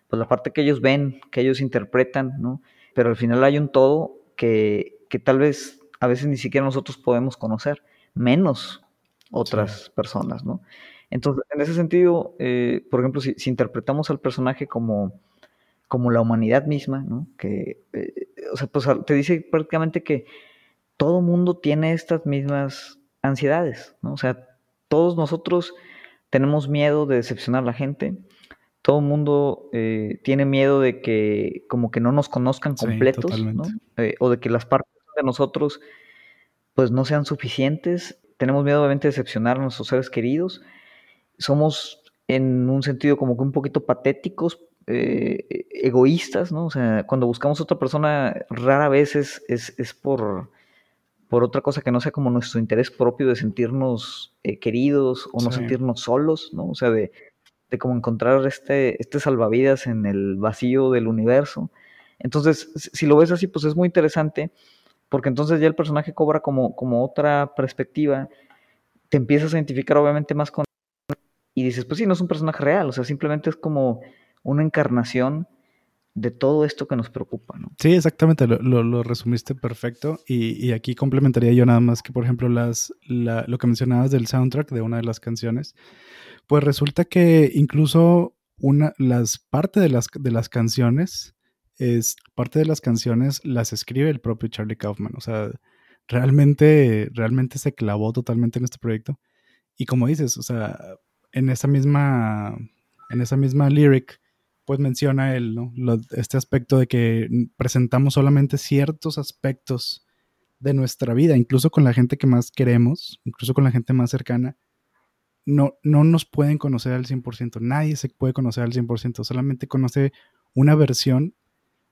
A: pues, la parte que ellos ven, que ellos interpretan, ¿no? Pero al final hay un todo que, que tal vez a veces ni siquiera nosotros podemos conocer, menos otras sí. personas, ¿no? Entonces, en ese sentido, eh, por ejemplo, si, si, interpretamos al personaje como, como la humanidad misma, ¿no? Que, eh, o sea, pues te dice prácticamente que todo mundo tiene estas mismas ansiedades, ¿no? O sea, todos nosotros tenemos miedo de decepcionar a la gente, todo el mundo eh, tiene miedo de que como que no nos conozcan completos, sí, ¿no? Eh, o de que las partes de nosotros pues no sean suficientes. Tenemos miedo obviamente de decepcionar a nuestros seres queridos. Somos en un sentido como que un poquito patéticos, eh, egoístas, ¿no? O sea, cuando buscamos a otra persona rara vez es, es, es por, por otra cosa que no sea como nuestro interés propio de sentirnos eh, queridos o no sí. sentirnos solos, ¿no? O sea, de, de como encontrar este, este salvavidas en el vacío del universo. Entonces, si lo ves así, pues es muy interesante, porque entonces ya el personaje cobra como, como otra perspectiva, te empiezas a identificar obviamente más con y dices, pues sí, no es un personaje real, o sea, simplemente es como una encarnación de todo esto que nos preocupa, ¿no?
B: Sí, exactamente, lo, lo, lo resumiste perfecto y, y, aquí complementaría yo nada más que, por ejemplo, las, la, lo que mencionabas del soundtrack de una de las canciones, pues resulta que incluso una, las parte de las, de las canciones, es, parte de las canciones las escribe el propio Charlie Kaufman. O sea, realmente, realmente se clavó totalmente en este proyecto. Y como dices, o sea, en esa misma, en esa misma lyric, pues menciona él, ¿no? Este aspecto de que presentamos solamente ciertos aspectos de nuestra vida, incluso con la gente que más queremos, incluso con la gente más cercana, no, no nos pueden conocer al 100%, nadie se puede conocer al 100%, solamente conoce una versión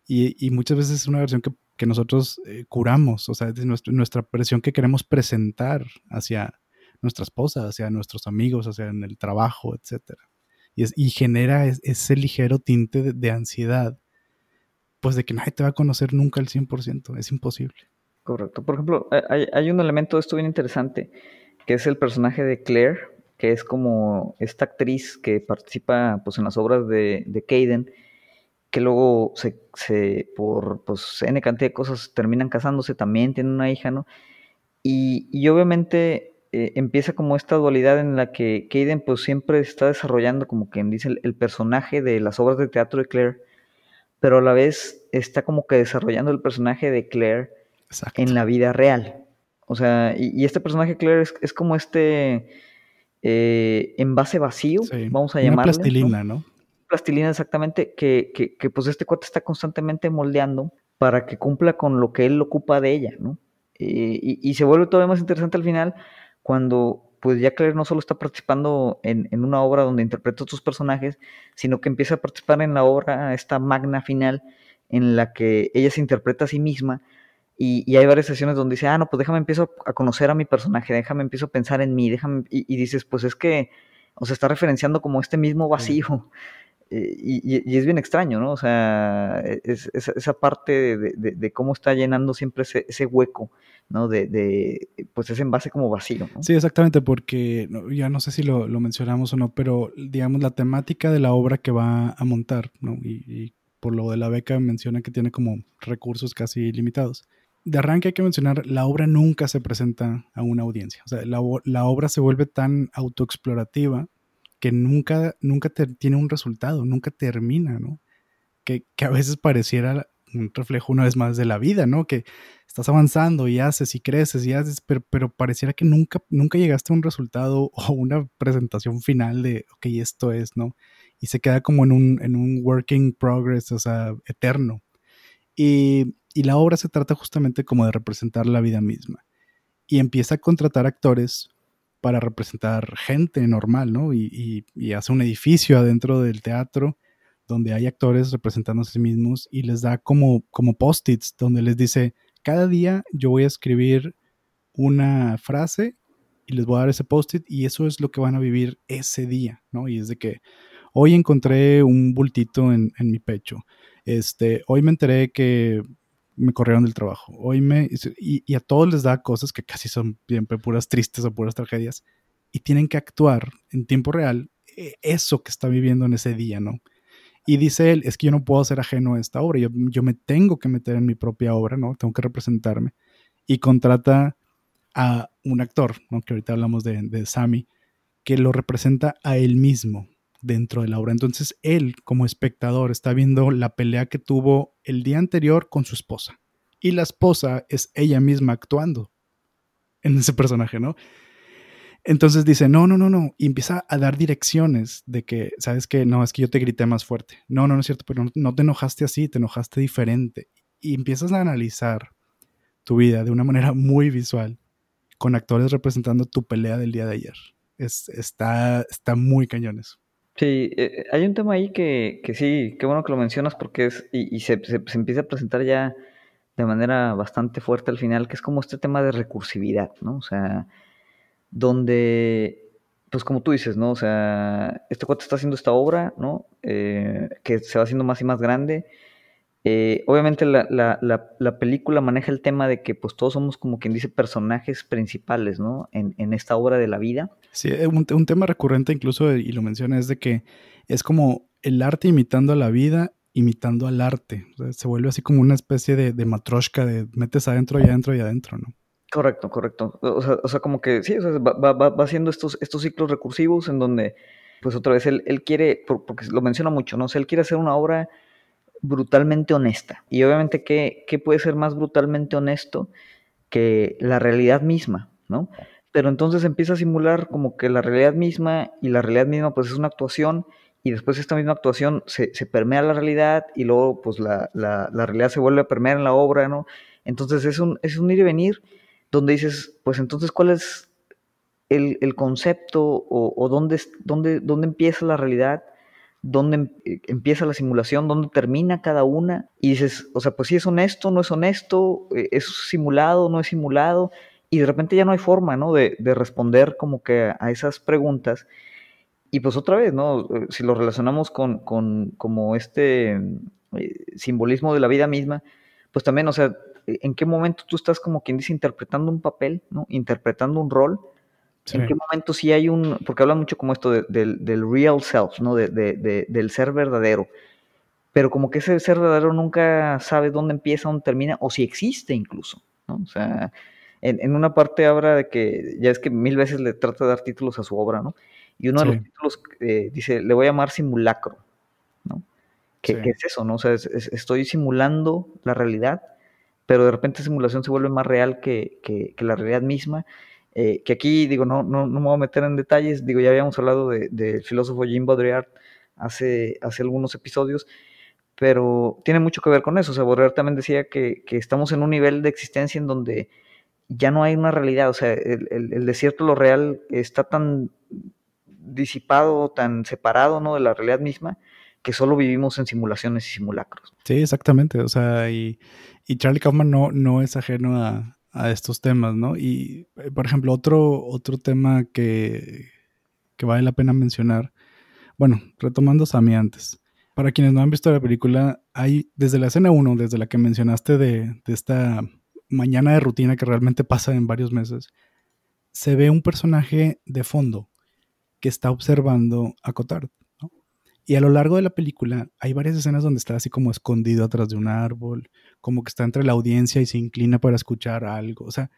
B: y, muchas veces es una versión que, que nosotros eh, curamos, o sea, es nuestra, nuestra versión que queremos presentar hacia nuestra esposa, hacia nuestros amigos, hacia en el trabajo, etc. Y, es, y genera es, ese ligero tinte de, ansiedad pues de que nadie te va a conocer nunca al 100%, es imposible.
A: Correcto. Por ejemplo, hay, hay un elemento de esto bien interesante, que es el personaje de Claire, que es como esta actriz que participa pues, en las obras de, de Caden, que luego se, se, por pues, N cantidad de cosas terminan casándose, también tiene una hija, ¿no? Y, y obviamente eh, empieza como esta dualidad en la que Caden pues siempre está desarrollando como quien dice el, el, personaje de las obras de teatro de Claire, pero a la vez está como que desarrollando el personaje de Claire Exacto. en la vida real. O sea, y, y este personaje Claire es, es como este eh, envase vacío, sí, vamos a llamarlo.
B: plastilina, ¿no? ¿no?
A: Plastilina, exactamente, que, que, que, pues este cuate está constantemente moldeando para que cumpla con lo que él ocupa de ella, ¿no? Eh, y, y, se vuelve todavía más interesante al final cuando pues ya Claire no solo está participando en, en, una obra donde interpreta a sus personajes, sino que empieza a participar en la obra, esta magna final, en la que ella se interpreta a sí misma, y, y, hay varias sesiones donde dice, ah, no, pues déjame empiezo a conocer a mi personaje, déjame empiezo a pensar en mí, déjame, y, y dices, pues es que, o sea, está referenciando como este mismo vacío. Sí. Eh, y, es bien extraño, ¿no? O sea, es esa parte de, cómo está llenando siempre ese, hueco, ¿no? De, de, pues ese envase como vacío, ¿no?
B: Sí, exactamente, porque ya no sé si lo, lo, mencionamos o no, pero digamos la temática de la obra que va a montar, ¿no? Y, y por lo de la beca menciona que tiene como recursos casi limitados de arranque hay que mencionar, la obra nunca se presenta a una audiencia. O sea, la, la obra se vuelve tan autoexplorativa que nunca, nunca te, tiene un resultado, nunca termina, ¿no? Que, que, a veces pareciera un reflejo una vez más de la vida, ¿no? Que estás avanzando y haces y creces y haces, pero, pero pareciera que nunca, nunca llegaste a un resultado o una presentación final de, ok, esto es, ¿no? Y se queda como en un, en un working progress, o sea, eterno. Y y la obra se trata justamente como de representar la vida misma. Y empieza a contratar actores para representar gente normal, ¿no? Y, hace un edificio adentro del teatro donde hay actores representando a sí mismos y les da como, como post-its donde les dice, cada día yo voy a escribir una frase y les voy a dar ese post-it y eso es lo que van a vivir ese día, ¿no? Y es de que hoy encontré un bultito en, en mi pecho. Este, hoy me enteré que me corrieron del trabajo. Hoy me. Y, y, a todos les da cosas que casi son siempre puras tristes o puras tragedias. Y tienen que actuar en tiempo real e, eso que está viviendo en ese día, ¿no? Y dice él: es que yo no puedo ser ajeno a esta obra. Yo, yo me tengo que meter en mi propia obra, ¿no? Tengo que representarme. Y contrata a un actor, ¿no? Que ahorita hablamos de, de Sammy, que lo representa a él mismo, dentro de la obra. Entonces él, como espectador, está viendo la pelea que tuvo el día anterior con su esposa. Y la esposa es ella misma actuando en ese personaje, ¿no? Entonces dice, no, no, no, no. Y empieza a dar direcciones de que, ¿sabes qué? No, es que yo te grité más fuerte. No, no, no es cierto, pero no, te enojaste así, te enojaste diferente. Y empiezas a analizar tu vida de una manera muy visual, con actores representando tu pelea del día de ayer. Es, está, está muy cañón eso.
A: Sí, eh, hay un tema ahí que, que sí, qué bueno que lo mencionas porque es, y, y se, se, se, empieza a presentar ya de manera bastante fuerte al final, que es como este tema de recursividad, ¿no? O sea, donde, pues como tú dices, ¿no? O sea, este cuate está haciendo esta obra, ¿no? Eh, que se va haciendo más y más grande. Eh, obviamente la, la, la, la, película maneja el tema de que pues todos somos como quien dice personajes principales, ¿no? En, en esta obra de la vida.
B: Sí, eh, un, un, tema recurrente incluso, y lo menciona, es de que es como el arte imitando a la vida, imitando al arte. O sea, se vuelve así como una especie de, de matroshka, de metes adentro y adentro y adentro, ¿no?
A: Correcto, correcto. O sea, o sea como que sí, o sea, va, va, va, haciendo estos, estos ciclos recursivos en donde, pues otra vez, él, él quiere, porque lo menciona mucho, ¿no? O sea, él quiere hacer una obra brutalmente honesta. Y obviamente, ¿qué, qué puede ser más brutalmente honesto que la realidad misma, ¿no? pero entonces empieza a simular como que la realidad misma y la realidad misma pues es una actuación y después esta misma actuación se, se permea la realidad y luego pues la, la, la, realidad se vuelve a permear en la obra, ¿no? Entonces es un, es un ir y venir donde dices, pues entonces cuál es el, el concepto o, dónde, dónde empieza la realidad, dónde em, empieza la simulación, dónde termina cada una y dices, o sea, pues si es honesto, no es honesto, eh, es simulado, no es simulado y de repente ya no hay forma, ¿no? De, de, responder como que a esas preguntas. Y pues otra vez, ¿no? Si lo relacionamos con, con como este, simbolismo de la vida misma, pues también, o sea, en qué momento tú estás como quien dice interpretando un papel, ¿no? Interpretando un rol. ¿En qué momento sí hay un, porque habla mucho como esto del real self, ¿no? De, del ser verdadero. Pero como que ese ser verdadero nunca sabe dónde empieza, dónde termina, o si existe incluso, ¿no? O sea, en, una parte habla de que, ya es que mil veces le trata de dar títulos a su obra, ¿no? Y uno de los títulos eh, dice, le voy a llamar simulacro, ¿no? ¿Qué, es eso, no? O sea, estoy simulando la realidad, pero de repente la simulación se vuelve más real que, la realidad misma. Eh, que aquí, digo, no, no, no, me voy a meter en detalles, digo, ya habíamos hablado del filósofo Jean Baudrillard hace, hace algunos episodios, pero tiene mucho que ver con eso. O sea, Baudrillard también decía que, que estamos en un nivel de existencia en donde ya no hay una realidad, o sea, el, el, desierto, lo real, está tan disipado, tan separado, ¿no? De la realidad misma, que solo vivimos en simulaciones y simulacros.
B: Sí, exactamente, o sea, y, y Charlie Kaufman no, no es ajeno a, a, estos temas, ¿no? Y, eh, por ejemplo, otro, otro tema que, que vale la pena mencionar, bueno, retomando Sammy antes, para quienes no han visto la película, hay desde la escena 1, desde la que mencionaste de, de esta mañana de rutina que realmente pasa en varios meses, se ve un personaje de fondo que está observando a Cotard. Y a lo largo de la película hay varias escenas donde está así como escondido atrás de un árbol, como que está entre la audiencia y se inclina para escuchar algo. O sea,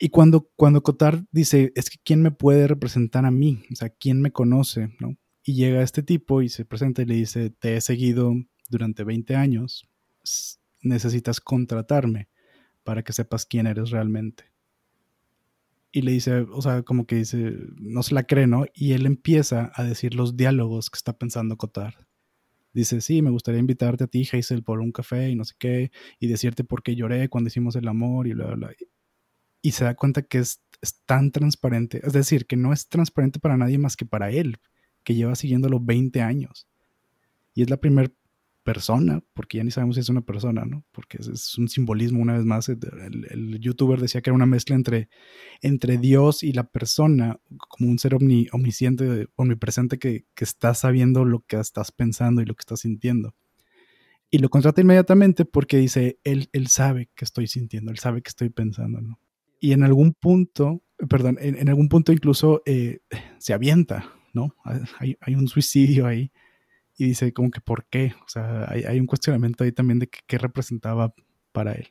B: y cuando, cuando Cotard dice, es que ¿quién me puede representar a mí? O sea, ¿quién me conoce? ¿no? Y llega este tipo y se presenta y le dice, te he seguido durante 20 años, necesitas contratarme para que sepas quién eres realmente. Y le dice, o sea, como que dice, no se la cree, ¿no? Y él empieza a decir los diálogos que está pensando Cotard. Dice, sí, me gustaría invitarte a ti, Hazel, por un café y no sé qué, y decirte por qué lloré cuando hicimos el amor y bla, bla. Y se da cuenta que es, es tan transparente, es decir, que no es transparente para nadie más que para él, que lleva siguiéndolo 20 años. Y es la primera persona, porque ya ni sabemos si es una persona, ¿no? Porque es, un simbolismo, una vez más. El, youtuber decía que era una mezcla entre, entre Dios y la persona, como un ser omni, omnisciente, omnipresente que, que está sabiendo lo que estás pensando y lo que estás sintiendo. Y lo contrata inmediatamente porque dice, él, él sabe que estoy sintiendo, él sabe que estoy pensando, ¿no? Y en algún punto, perdón, en, algún punto incluso eh, se avienta, ¿no? Hay, hay un suicidio ahí y dice como que por qué, o sea, hay, un cuestionamiento ahí también de qué representaba para él.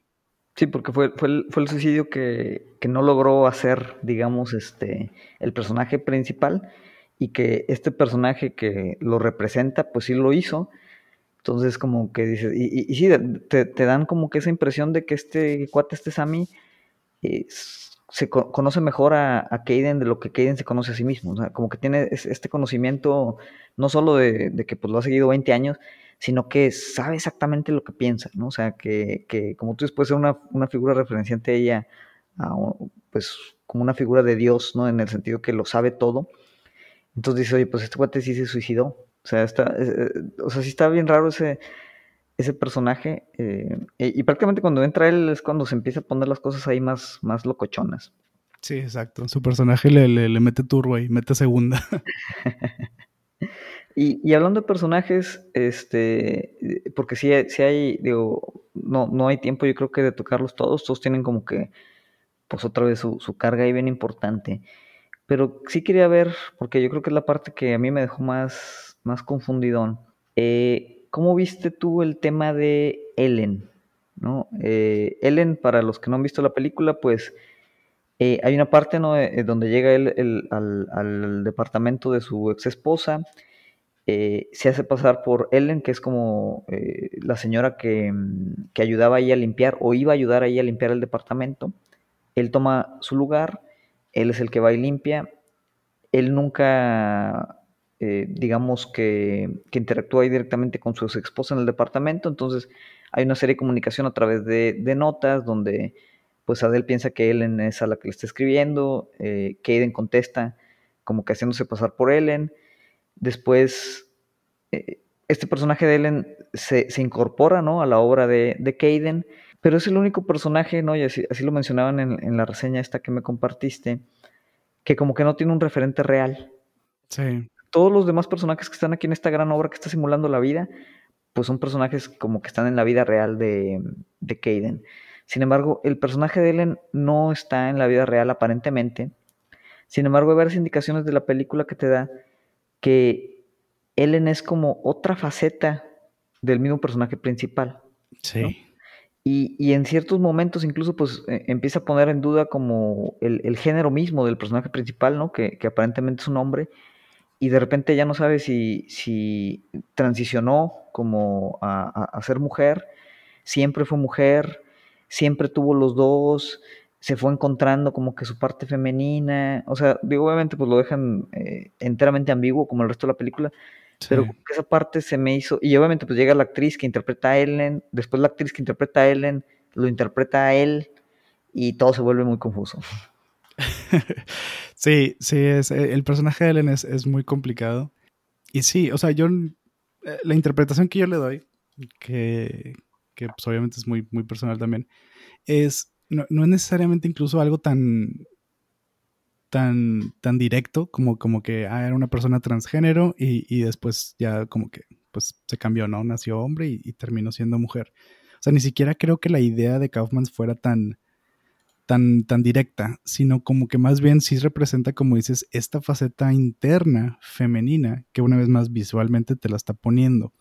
A: Sí, porque fue, fue, el, fue el suicidio que, que, no logró hacer, digamos, este, el personaje principal y que este personaje que lo representa, pues sí lo hizo. Entonces, como que dices, y, y, sí, te, te, dan como que esa impresión de que este cuate, este Sammy, es se conoce mejor a, a de lo que Kaden se conoce a sí mismo. O sea, como que tiene este conocimiento no solo de, que pues, lo ha seguido 20 años, sino que sabe exactamente lo que piensa, ¿no? O sea, que, que como tú puedes ser una, una, figura referenciante a ella, pues como una figura de Dios, ¿no? En el sentido que lo sabe todo. Entonces dice, oye, pues este cuate sí se suicidó. O sea, está, eh, eh, o sea, sí está bien raro ese, ese personaje. Eh, y, prácticamente cuando entra él es cuando se empieza a poner las cosas ahí más, más locochonas.
B: Sí, exacto. Su personaje le, le, mete turbo y mete segunda.
A: y, hablando de personajes, este, porque si si hay, digo, no, no hay tiempo yo creo que de tocarlos todos, todos tienen como que, pues otra vez su, su carga ahí bien importante. Pero sí quería ver, porque yo creo que es la parte que a mí me dejó más, más confundidón. Eh, ¿Cómo viste tú el tema de Ellen? ¿no? Eh, Ellen, para los que no han visto la película, pues eh, hay una parte ¿no? Eh, donde llega él al, departamento de su ex esposa, se hace pasar por Ellen, que es como la señora que, que, ayudaba ahí a limpiar o iba a ayudar ahí a limpiar el departamento. Él toma su lugar, él es el que va y limpia. Él nunca eh, digamos, que, que, interactúa ahí directamente con su esposa en el departamento. Entonces hay una serie de comunicación a través de, notas donde pues Adele piensa que Ellen es a la que le está escribiendo, eh, Kaden contesta como que haciéndose pasar por Ellen. Después, eh, este personaje de Ellen se, incorpora ¿no? a la obra de, de Kaden, pero es el único personaje, ¿no? y así, así lo mencionaban en, en, la reseña esta que me compartiste, que como que no tiene un referente real.
B: Sí
A: todos los demás personajes que están aquí en esta gran obra que está simulando la vida, pues son personajes como que están en la vida real de, de Kaden. Sin embargo, el personaje de Ellen no está en la vida real aparentemente. Sin embargo, hay varias indicaciones de la película que te da que Ellen es como otra faceta del mismo personaje principal.
B: Sí.
A: Y, en ciertos momentos incluso pues e, empieza a poner en duda como el, género mismo del personaje principal, ¿no? Que, aparentemente es un hombre. Y de repente ya no sabe si, si transicionó como a, ser mujer, siempre fue mujer, siempre tuvo los dos, se fue encontrando como que su parte femenina. O sea, digo, obviamente pues lo dejan eh, enteramente ambiguo como el resto de la película, pero esa parte se me hizo, y obviamente pues llega la actriz que interpreta a Ellen, después la actriz que interpreta a Ellen lo interpreta a él y todo se vuelve muy confuso.
B: sí, sí, es, eh, el personaje de Ellen es, muy complicado. Y sí, o sea, yo, eh, la interpretación que yo le doy, que, que pues obviamente es muy, muy personal también, es, no, no es necesariamente incluso algo tan, tan, tan directo como, como que ah, era una persona transgénero y, después ya como que pues se cambió, ¿no? Nació hombre y, terminó siendo mujer. O sea, ni siquiera creo que la idea de Kaufman fuera tan, tan, tan directa, sino como que más bien sí representa, como dices, esta faceta interna femenina que una vez más visualmente te la está poniendo.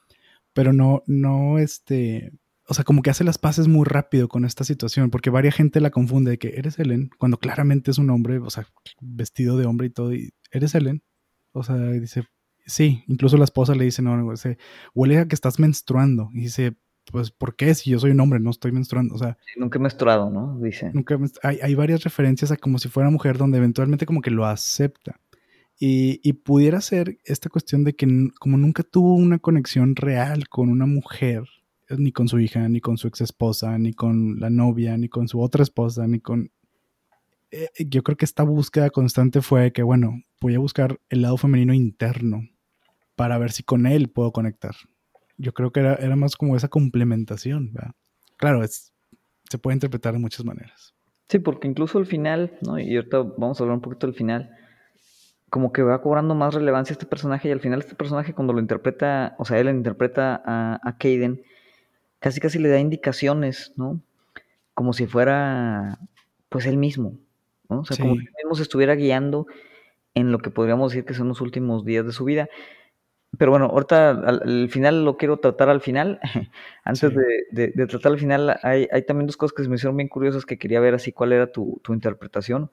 B: Pero no, no, este, o sea, como que hace las paces muy rápido con esta situación, porque varia gente la confunde de que eres Ellen, cuando claramente es un hombre, o sea, vestido de hombre y todo, y eres Ellen. O sea, dice, sí, incluso la esposa le dice, no, no, dice, huele a que estás menstruando. Y dice, pues, ¿por qué? Si yo soy un hombre, no estoy menstruando. O sea,
A: nunca he menstruado, ¿no? Dice.
B: Nunca hay, hay varias referencias a como si fuera mujer, donde eventualmente como que lo acepta. Y, y, pudiera ser esta cuestión de que como nunca tuvo una conexión real con una mujer, ni con su hija, ni con su ex esposa, ni con la novia, ni con su otra esposa, ni con... Eh, yo creo que esta búsqueda constante fue que, bueno, voy a buscar el lado femenino interno para ver si con él puedo conectar. Yo creo que era, era más como esa complementación, ¿verdad? Claro, es, se puede interpretar de muchas maneras.
A: Sí, porque incluso al final, ¿no? Y ahorita vamos a hablar un poquito del final, como que va cobrando más relevancia este personaje y al final este personaje cuando lo interpreta, o sea, él interpreta a, a Kaden, casi casi le da indicaciones, ¿no? Como si fuera, pues, él mismo, ¿no? O sea, como si él mismo se estuviera guiando en lo que podríamos decir que son los últimos días de su vida. Pero bueno, ahorita al, final lo quiero tratar al final. Antes de, tratar al final, hay, también dos cosas que se me hicieron bien curiosas que quería ver así cuál era tu, interpretación.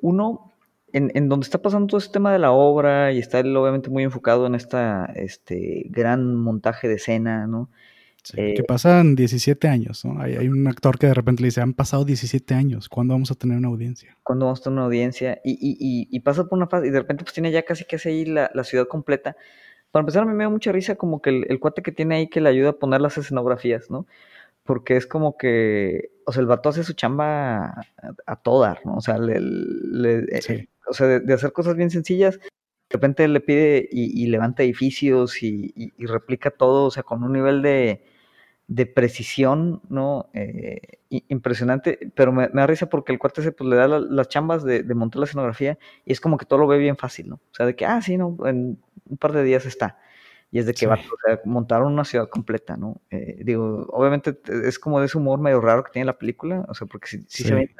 A: Uno, en, en, donde está pasando todo ese tema de la obra y está él obviamente muy enfocado en esta este gran montaje de escena, ¿no?
B: que eh, pasan 17 años, ¿no? Hay, un actor que de repente le dice, han pasado 17 años, ¿cuándo vamos a tener una audiencia?
A: ¿Cuándo vamos a tener una audiencia? Y, y, y, pasa por una fase, y de repente pues tiene ya casi que ahí la, la, ciudad completa. Para empezar, a mí me da mucha risa como que el, cuate que tiene ahí que le ayuda a poner las escenografías, ¿no? Porque es como que, o sea, el vato hace su chamba a, toda, ¿no? O sea, le, eh, o sea de, hacer cosas bien sencillas, de repente le pide y, levanta edificios y, replica todo, o sea, con un nivel de, de precisión, ¿no? Eh, impresionante, pero me, da risa porque el cuate se pues, le da las chambas de, montar la escenografía y es como que todo lo ve bien fácil, ¿no? O sea, de que, ah, sí, ¿no? En un par de días está. Y es de que va, o sea, montaron una ciudad completa, ¿no? Eh, digo, obviamente es como de ese humor medio raro que tiene la película, o sea, porque sí, se ven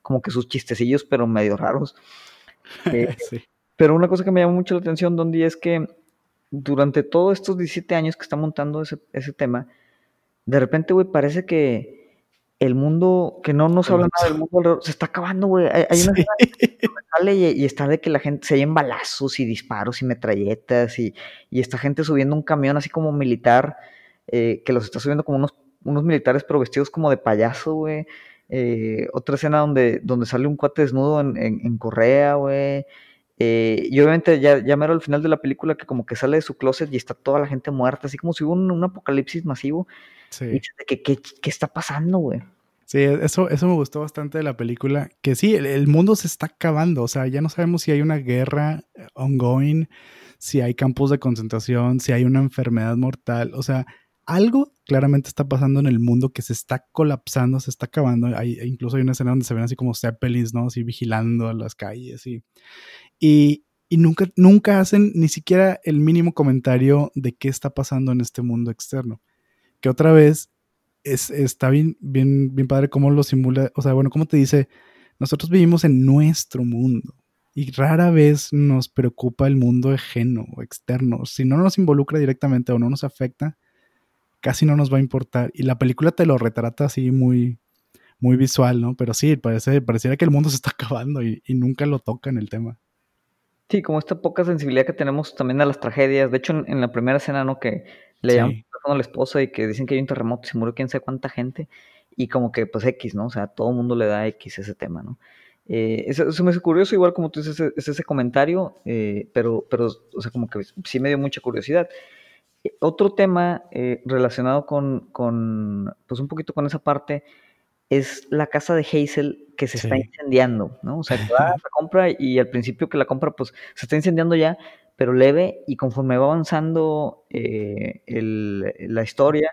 A: como que sus chistecillos, pero medio raros. Eh, pero una cosa que me llamó mucho la atención, Don es que durante todos estos 17 años que está montando ese, ese tema, de repente, güey, parece que el mundo, que no nos habla nada del mundo, se está acabando, güey. Hay, una que sale y, está de que la gente se oyen balazos y disparos y metralletas y, y esta gente subiendo un camión así como militar, eh, que los está subiendo como unos, unos militares pero vestidos como de payaso, güey. Eh, otra escena donde, donde sale un cuate desnudo en, en Correa, güey. Eh, y obviamente ya, ya mero al final de la película que como que sale de su closet y está toda la gente muerta, así como si hubo un, apocalipsis masivo. Sí. ¿qué, qué, está pasando, güey?
B: Sí, eso, eso me gustó bastante de la película, que sí, el, mundo se está acabando, o sea, ya no sabemos si hay una guerra eh, ongoing, si hay campos de concentración, si hay una enfermedad mortal, o sea, algo claramente está pasando en el mundo que se está colapsando, se está acabando. Hay, incluso hay una escena donde se ven así como zeppelins, ¿no? Así vigilando las calles y, y, y nunca, nunca hacen ni siquiera el mínimo comentario de qué está pasando en este mundo externo. Que otra vez es, está bien, bien, bien padre cómo lo simula, o sea, bueno, cómo te dice, nosotros vivimos en nuestro mundo y rara vez nos preocupa el mundo ajeno o externo. Si no nos involucra directamente o no nos afecta, casi no nos va a importar. Y la película te lo retrata así muy, muy visual, ¿no? Pero sí, parece, pareciera que el mundo se está acabando y, nunca lo toca en el tema.
A: Sí, como esta poca sensibilidad que tenemos también a las tragedias. De hecho, en, la primera escena, ¿no? Que le llaman a la esposa y que dicen que hay un terremoto y se murió quién sabe cuánta gente. Y como que, pues, X, ¿no? O sea, todo el mundo le da X ese tema, ¿no? Eh, eso, me hace curioso, igual como tú dices, es ese comentario, eh, pero, pero, o sea, como que sí me dio mucha curiosidad. Eh, otro tema relacionado con, con, pues un poquito con esa parte, es la casa de Hazel que se está incendiando, ¿no? O sea, que va, la compra y al principio que la compra, pues se está incendiando ya, pero leve y conforme va avanzando la historia,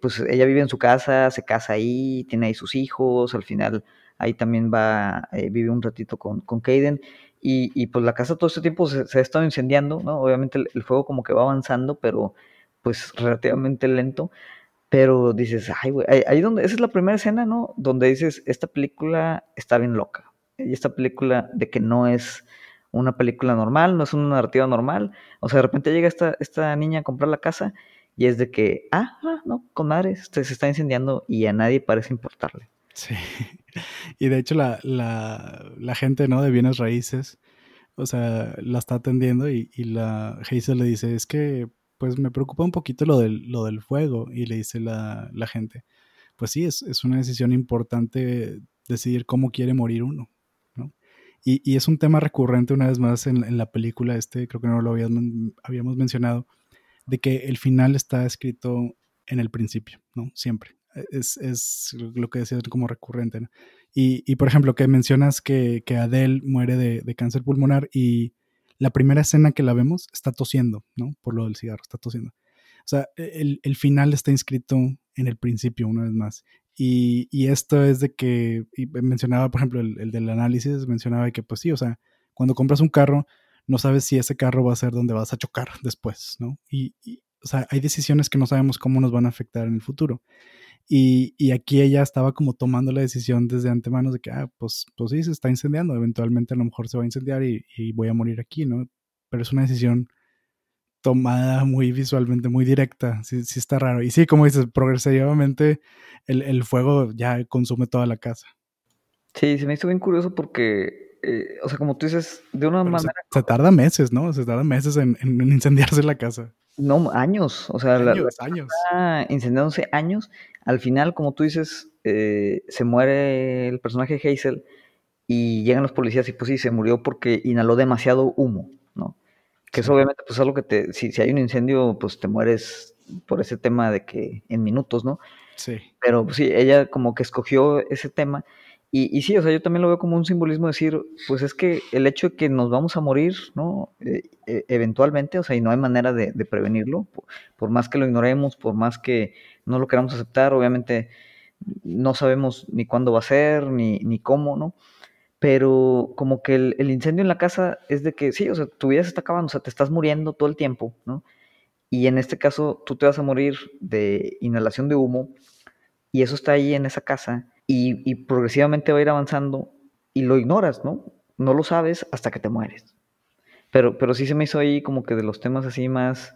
A: pues ella vive en su casa, se casa ahí, tiene ahí sus hijos, al final ahí también va, eh, vive un ratito con, con Kaden. Y, pues la casa todo este tiempo se, ha estado incendiando, ¿no? Obviamente el, fuego como que va avanzando, pero pues relativamente lento. Pero dices, ay, güey, ahí, donde, esa es la primera escena, ¿no? Donde dices, esta película está bien loca. Y esta película de que no es una película normal, no es una narrativa normal. O sea, de repente llega esta, esta niña a comprar la casa y es de que, ah, ah no, con madres, este, se está incendiando y a nadie parece importarle.
B: Sí. Y de hecho la, la, la, gente, ¿no? De bienes raíces, o sea, la está atendiendo y, y la Hazel le dice, es que, pues me preocupa un poquito lo del, lo del fuego. Y le dice la, la gente, pues sí, es, es, una decisión importante decidir cómo quiere morir uno, ¿no? Y, y es un tema recurrente una vez más en, en, la película, este creo que no lo habíamos, habíamos mencionado, de que el final está escrito en el principio, ¿no? Siempre es, es lo que decías como recurrente. ¿no? Y, y, por ejemplo, que mencionas que, que Adele muere de, de, cáncer pulmonar y la primera escena que la vemos está tosiendo, ¿no? Por lo del cigarro, está tosiendo. O sea, e, el, el final está inscrito en el principio, una vez más. Y, y esto es de que, mencionaba, por ejemplo, el, el, del análisis, mencionaba que, pues sí, o sea, cuando compras un carro, no sabes si ese carro va a ser donde vas a chocar después, ¿no? Y, y o sea, hay decisiones que no sabemos cómo nos van a afectar en el futuro. Y, y, aquí ella estaba como tomando la decisión desde antemano de que, ah, pues, pues sí, se está incendiando, eventualmente a lo mejor se va a incendiar y, y voy a morir aquí, ¿no? Pero es una decisión tomada muy visualmente, muy directa, sí, sí está raro. Y sí, como dices, progresivamente el, el fuego ya consume toda la casa.
A: Sí, se me hizo bien curioso porque, eh, o sea, como tú dices, de una manera...
B: Se, se, tarda meses, ¿no? Se tarda meses en, en incendiarse la casa.
A: No, años, o sea,
B: años, la, años.
A: incendiándose años. Al final, como tú dices, eh, se muere el personaje Hazel y llegan los policías y pues sí, se murió porque inhaló demasiado humo. Que eso obviamente pues es algo que te, si, si hay un incendio, pues te mueres por ese tema de que en minutos, ¿no?
B: Sí.
A: Pero pues, sí, ella como que escogió ese tema y, y, sí, o sea, yo también lo veo como un simbolismo decir, pues es que el hecho de que nos vamos a morir, ¿no? Eh, eh, eventualmente, o sea, y no hay manera de, de prevenirlo, por, por, más que lo ignoremos, por más que no lo queramos aceptar, obviamente no sabemos ni cuándo va a ser, ni, ni cómo, ¿no? Pero como que el, incendio en la casa es de que, sí, o sea, tu vida se está acabando, o sea, te estás muriendo todo el tiempo, ¿no? Y en este caso, tú te vas a morir de inhalación de humo, y eso está ahí en esa casa y, y, progresivamente va a ir avanzando y lo ignoras, ¿no? No lo sabes hasta que te mueres. Pero, pero sí se me hizo ahí como que de los temas así más,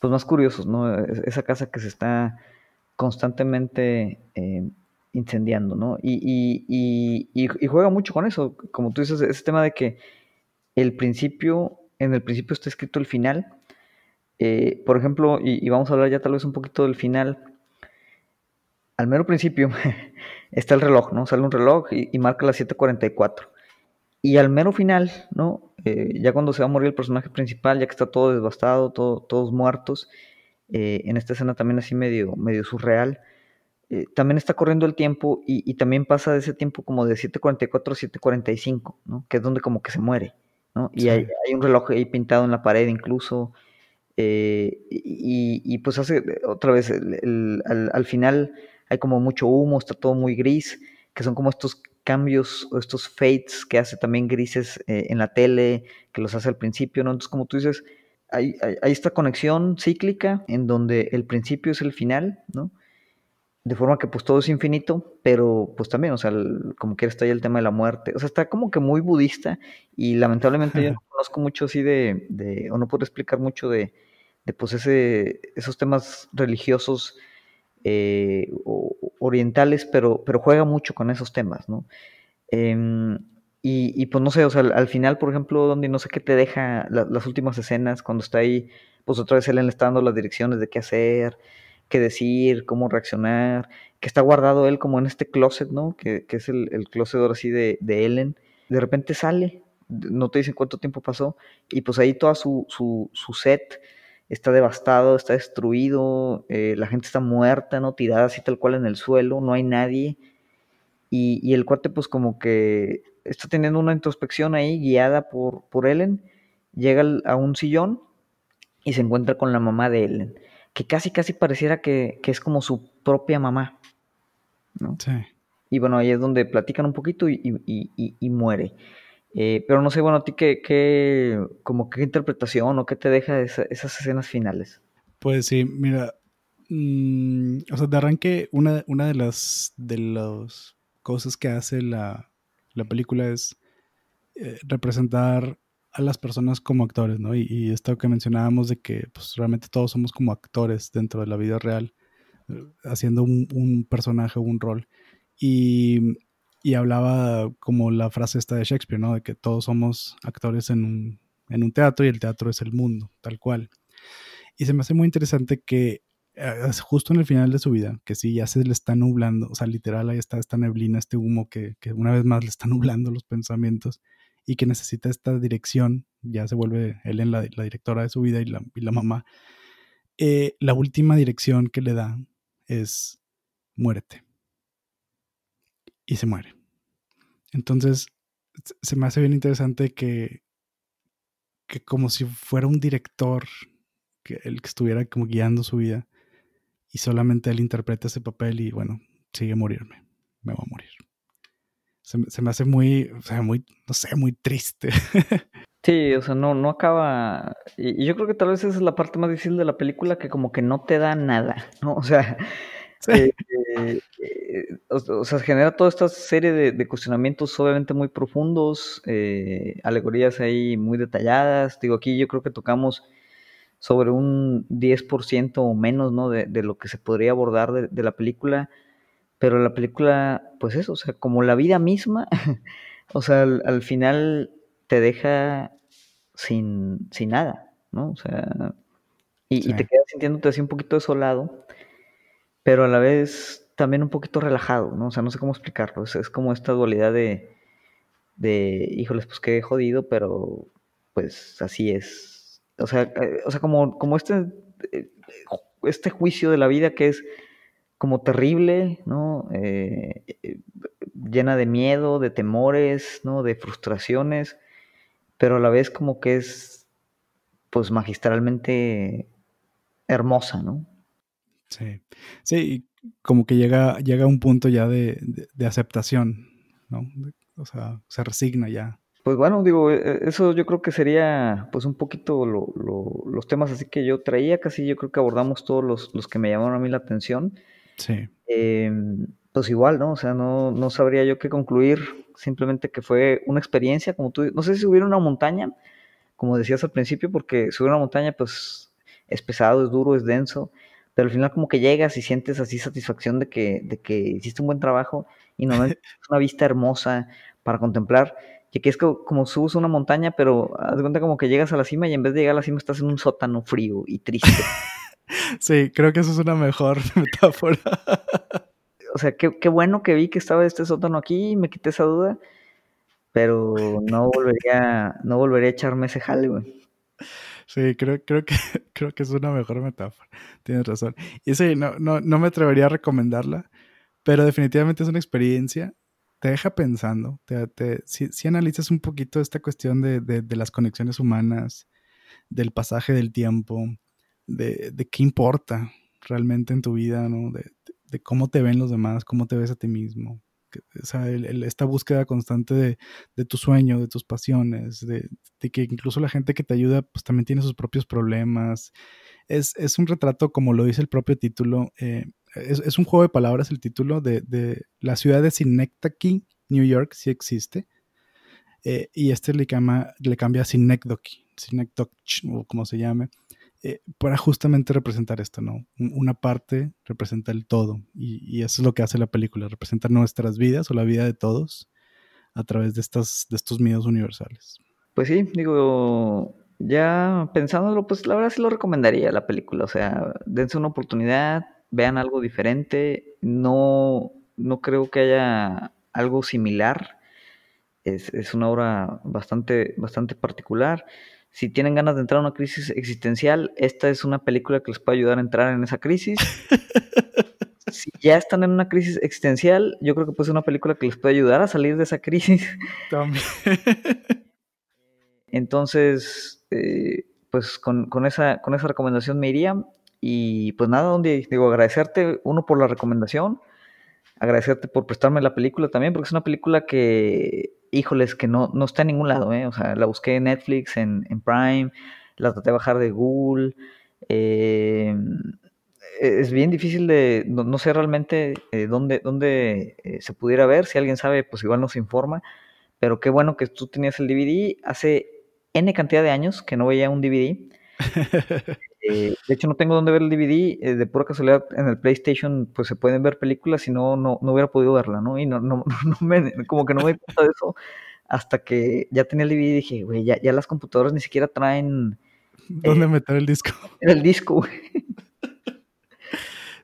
A: pues más curiosos, ¿no? Esa casa que se está constantemente eh, incendiando, ¿no? Y, y, y, juega mucho con eso, como tú dices, ese tema de que el principio, en el principio está escrito el final. Eh, por ejemplo, y, vamos a hablar ya tal vez un poquito del final, al mero principio está el reloj, ¿no? Sale un reloj y, y marca las 7:44. Y al mero final, ¿no? Eh, ya cuando se va a morir el personaje principal, ya que está todo devastado, todo, todos muertos, eh, en esta escena también así medio, medio surreal, eh, también está corriendo el tiempo y, y, también pasa de ese tiempo como de 7.44 a 7.45, ¿no? Que es donde como que se muere, ¿no? Y sí. hay, hay, un reloj ahí pintado en la pared incluso, y, y, pues hace otra vez, el, el, al, al final hay como mucho humo, está todo muy gris, que son como estos cambios o estos fades que hace también grises eh, en la tele, que los hace al principio, ¿no? Entonces, como tú dices, hay, hay, esta conexión cíclica en donde el principio es el final, ¿no? De forma que pues todo es infinito, pero pues también, o sea, como que está ahí el tema de la muerte. O sea, está como que muy budista y lamentablemente yo no conozco mucho así de, de o no puedo explicar mucho de, de pues ese, esos temas religiosos eh, orientales, pero, pero juega mucho con esos temas, ¿no? Em, y, pues no sé, o sea, al, final, por ejemplo, donde no sé qué te deja las últimas escenas, cuando está ahí, pues otra vez él le está dando las direcciones de qué hacer, qué decir, cómo reaccionar, que está guardado él como en este closet, ¿no? Que, es el, el, closet ahora sí de, de Ellen. De repente sale, no te dicen cuánto tiempo pasó, y pues ahí toda su, su, su set está devastado, está destruido, eh, la gente está muerta, ¿no? Tirada así tal cual en el suelo, no hay nadie. Y, el cuate pues como que está teniendo una introspección ahí guiada por, por Ellen, llega a un sillón y se encuentra con la mamá de Ellen, que casi casi pareciera que, es como su propia mamá, ¿no? Sí. Y bueno, ahí es donde platican un poquito y, y muere. Eh, pero no sé, bueno, a ti qué, qué, como qué interpretación o qué te deja esas escenas finales.
B: Pues sí, mira, mm, o sea, de arranque, una, una de las de las cosas que hace la, película es eh, representar a las personas como actores, ¿no? Y, esto que mencionábamos de que pues, realmente todos somos como actores dentro de la vida real, eh, haciendo un, un personaje un rol. Y y hablaba como la frase esta de Shakespeare, ¿no? De que todos somos actores en un, en un teatro y el teatro es el mundo, tal cual. Y se me hace muy interesante que eh, justo en el final de su vida, que sí, ya se le está nublando, o sea, literal ahí está esta neblina, este humo que, que una vez más le está nublando los pensamientos y que necesita esta dirección, ya se vuelve él en la, la directora de su vida y la, y la mamá. Eh, la última dirección que le da es muérete y se muere. Entonces, se me hace bien interesante que, que como si fuera un director, que el que estuviera como guiando su vida, y solamente él interpreta ese papel y bueno, sigue a morirme, me va a morir. Se, me hace muy, o sea, muy, no sé, muy triste.
A: Sí, o sea, no, no acaba. Y, yo creo que tal vez esa es la parte más difícil de la película, que como que no te da nada, ¿no? O sea, eh, eh, o, sea, genera toda esta serie de, cuestionamientos obviamente muy profundos, eh, alegorías ahí muy detalladas. Digo, aquí yo creo que tocamos sobre un 10% o menos, ¿no? De, lo que se podría abordar de, la película. Pero la película, pues eso, o sea, como la vida misma, o sea, al, final te deja sin, sin nada, ¿no? O sea, y, y te quedas sintiéndote así un poquito desolado, pero a la vez también un poquito relajado, ¿no? O sea, no sé cómo explicarlo. Es, como esta dualidad de, de, híjoles, pues qué jodido, pero pues así es. O sea, eh, o sea como, como este, eh, este juicio de la vida que es como terrible, ¿no? Eh, llena de miedo, de temores, ¿no? De frustraciones, pero a la vez como que es, pues magistralmente hermosa, ¿no?
B: Sí, sí, como que llega, llega a un punto ya de, aceptación, ¿no? O sea, se resigna ya.
A: Pues bueno, digo, e, e, eso yo creo que sería pues un poquito los temas así que yo traía, casi yo creo que abordamos todos los, que me llamaron a mí la atención.
B: Sí.
A: Em, pues igual, ¿no? O sea, no, no sabría yo qué concluir, simplemente que fue una experiencia, como tú, no sé si subir una montaña, como decías al principio, porque subir una montaña pues es pesado, es duro, es denso, pero al final como que llegas y sientes así satisfacción de que, de que hiciste un buen trabajo y no es una vista hermosa para contemplar. Y aquí es como, subes una montaña, pero haz de cuenta como que llegas a la cima y en vez de llegar a la cima estás en un sótano frío y triste.
B: sí, creo que eso es una mejor metáfora.
A: o sea, qué, qué bueno que vi que estaba este sótano aquí y me quité esa duda, pero no volvería, no volvería a echarme ese jale, güey.
B: Sí, creo, creo, que, creo que es una mejor metáfora. Tienes razón. Y sí, no, no, no me atrevería a recomendarla, pero definitivamente es una experiencia. Te deja pensando. Te, si, analizas un poquito esta cuestión de, de, las conexiones humanas, del pasaje del tiempo, de, qué importa realmente en tu vida, ¿no? De, cómo te ven los demás, cómo te ves a ti mismo. Sea, esta búsqueda constante de, tu sueño, de tus pasiones, de, que incluso la gente que te ayuda pues también tiene sus propios problemas. Es, es un retrato, como lo dice el propio título, eh, es, un juego de palabras el título de, la ciudad de Synecdoche, New York, sí existe. Eh, y este le, cambia, le cambia a Synecdoche, Synecdoche, o como se llame. Eh, para justamente representar esto, ¿no? Una parte representa el todo y, eso es lo que hace la película, representa nuestras vidas o la vida de todos a través de, estas, de estos miedos universales.
A: Pues sí, digo, ya pensándolo, pues la verdad sí lo recomendaría la película, o sea, dense una oportunidad, vean algo diferente, no, no creo que haya algo similar, es, es una obra bastante, bastante particular si tienen ganas de entrar a una crisis existencial, esta es una película que les puede ayudar a entrar en esa crisis. si ya están en una crisis existencial, yo creo que puede ser una película que les puede ayudar a salir de esa crisis. También. Entonces, eh, pues con, esa, con esa recomendación me iría. Y pues nada, donde digo, agradecerte, uno, por la recomendación, agradecerte por prestarme la película también, porque es una película que híjoles, que no, no está en ningún lado, ¿eh? O sea, la busqué en Netflix, en, Prime, la traté de bajar de Google. Eh, es bien difícil de, no, sé realmente eh, dónde, dónde eh, se pudiera ver, si alguien sabe, pues igual nos informa, pero qué bueno que tú tenías el DVD. Hace N cantidad de años que no veía un DVD. Eh, de hecho, no tengo dónde ver el DVD. Eh, de pura casualidad, en el PlayStation, pues se pueden ver películas y no, no, no hubiera podido verla, ¿no? Y no, no, no me, como que no me di cuenta de eso hasta que ya tenía el DVD y dije, güey, ya, ya las computadoras ni siquiera traen.
B: ¿Dónde eh, meter el disco?
A: En el disco, güey.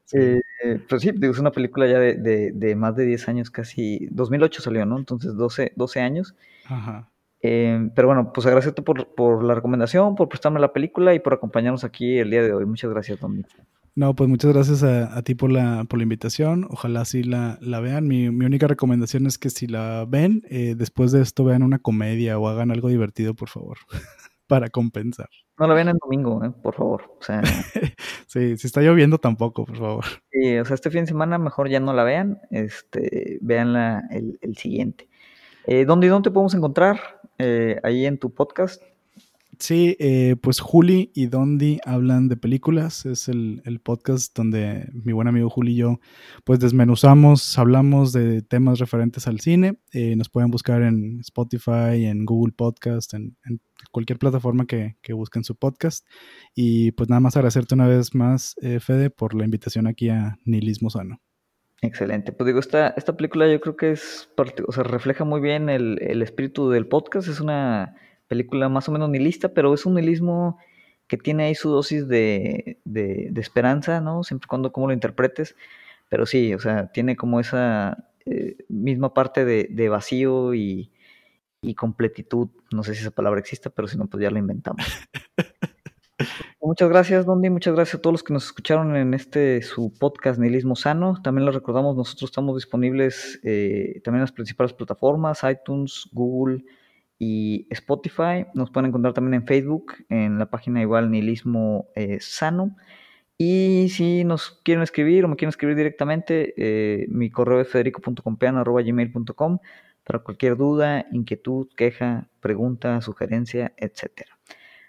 A: Sí. pero sí, es una película ya de, de, de, más de 10 años, casi 2008 salió, ¿no? Entonces 12, 12 años. Ajá. Eh, pero bueno, pues agradecerte por, por, la recomendación, por prestarme la película y por acompañarnos aquí el día de hoy. Muchas gracias, Dominic.
B: No, pues muchas gracias a, ti por la, por la invitación. Ojalá sí la, la vean. Mi, mi, única recomendación es que si la ven, eh, después de esto vean una comedia o hagan algo divertido, por favor, para compensar.
A: No la vean el domingo, eh, por favor. O sea,
B: sí, si está lloviendo tampoco, por favor.
A: Sí, o sea, este fin de semana mejor ya no la vean, este, veanla el, el siguiente. Eh, ¿dónde, ¿Dónde te podemos encontrar? Eh, ahí en tu podcast.
B: Sí, eh, pues Juli y Dondi hablan de películas. Es el, podcast donde mi buen amigo Juli y yo pues desmenuzamos, hablamos de temas referentes al cine. Eh, nos pueden buscar en Spotify, en Google Podcast, en, cualquier plataforma que, que, busquen su podcast. Y pues nada más agradecerte una vez más, Fede, por la invitación aquí a Nihilismo Sano.
A: Excelente. Pues digo, esta, esta película yo creo que es, o sea, refleja muy bien el, el espíritu del podcast. Es una película más o menos nihilista, pero es un nihilismo que tiene ahí su dosis de, de, esperanza, ¿no? Siempre cuando como lo interpretes. Pero sí, o sea, tiene como esa eh, misma parte de, de vacío y, y, completitud. No sé si esa palabra exista, pero si no, pues ya la inventamos. Muchas gracias, Dondi. Muchas gracias a todos los que nos escucharon en este su podcast Nihilismo Sano. También les recordamos, nosotros estamos disponibles eh, también en las principales plataformas, iTunes, Google y Spotify. Nos pueden encontrar también en Facebook, en la página igual Nihilismo eh, Sano. Y si nos quieren escribir o me quieren escribir directamente, eh, mi correo es federico.compeano.gmail.com para cualquier duda, inquietud, queja, pregunta, sugerencia, etcétera.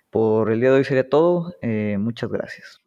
A: Por el día de hoy sería todo. Eh, muchas gracias.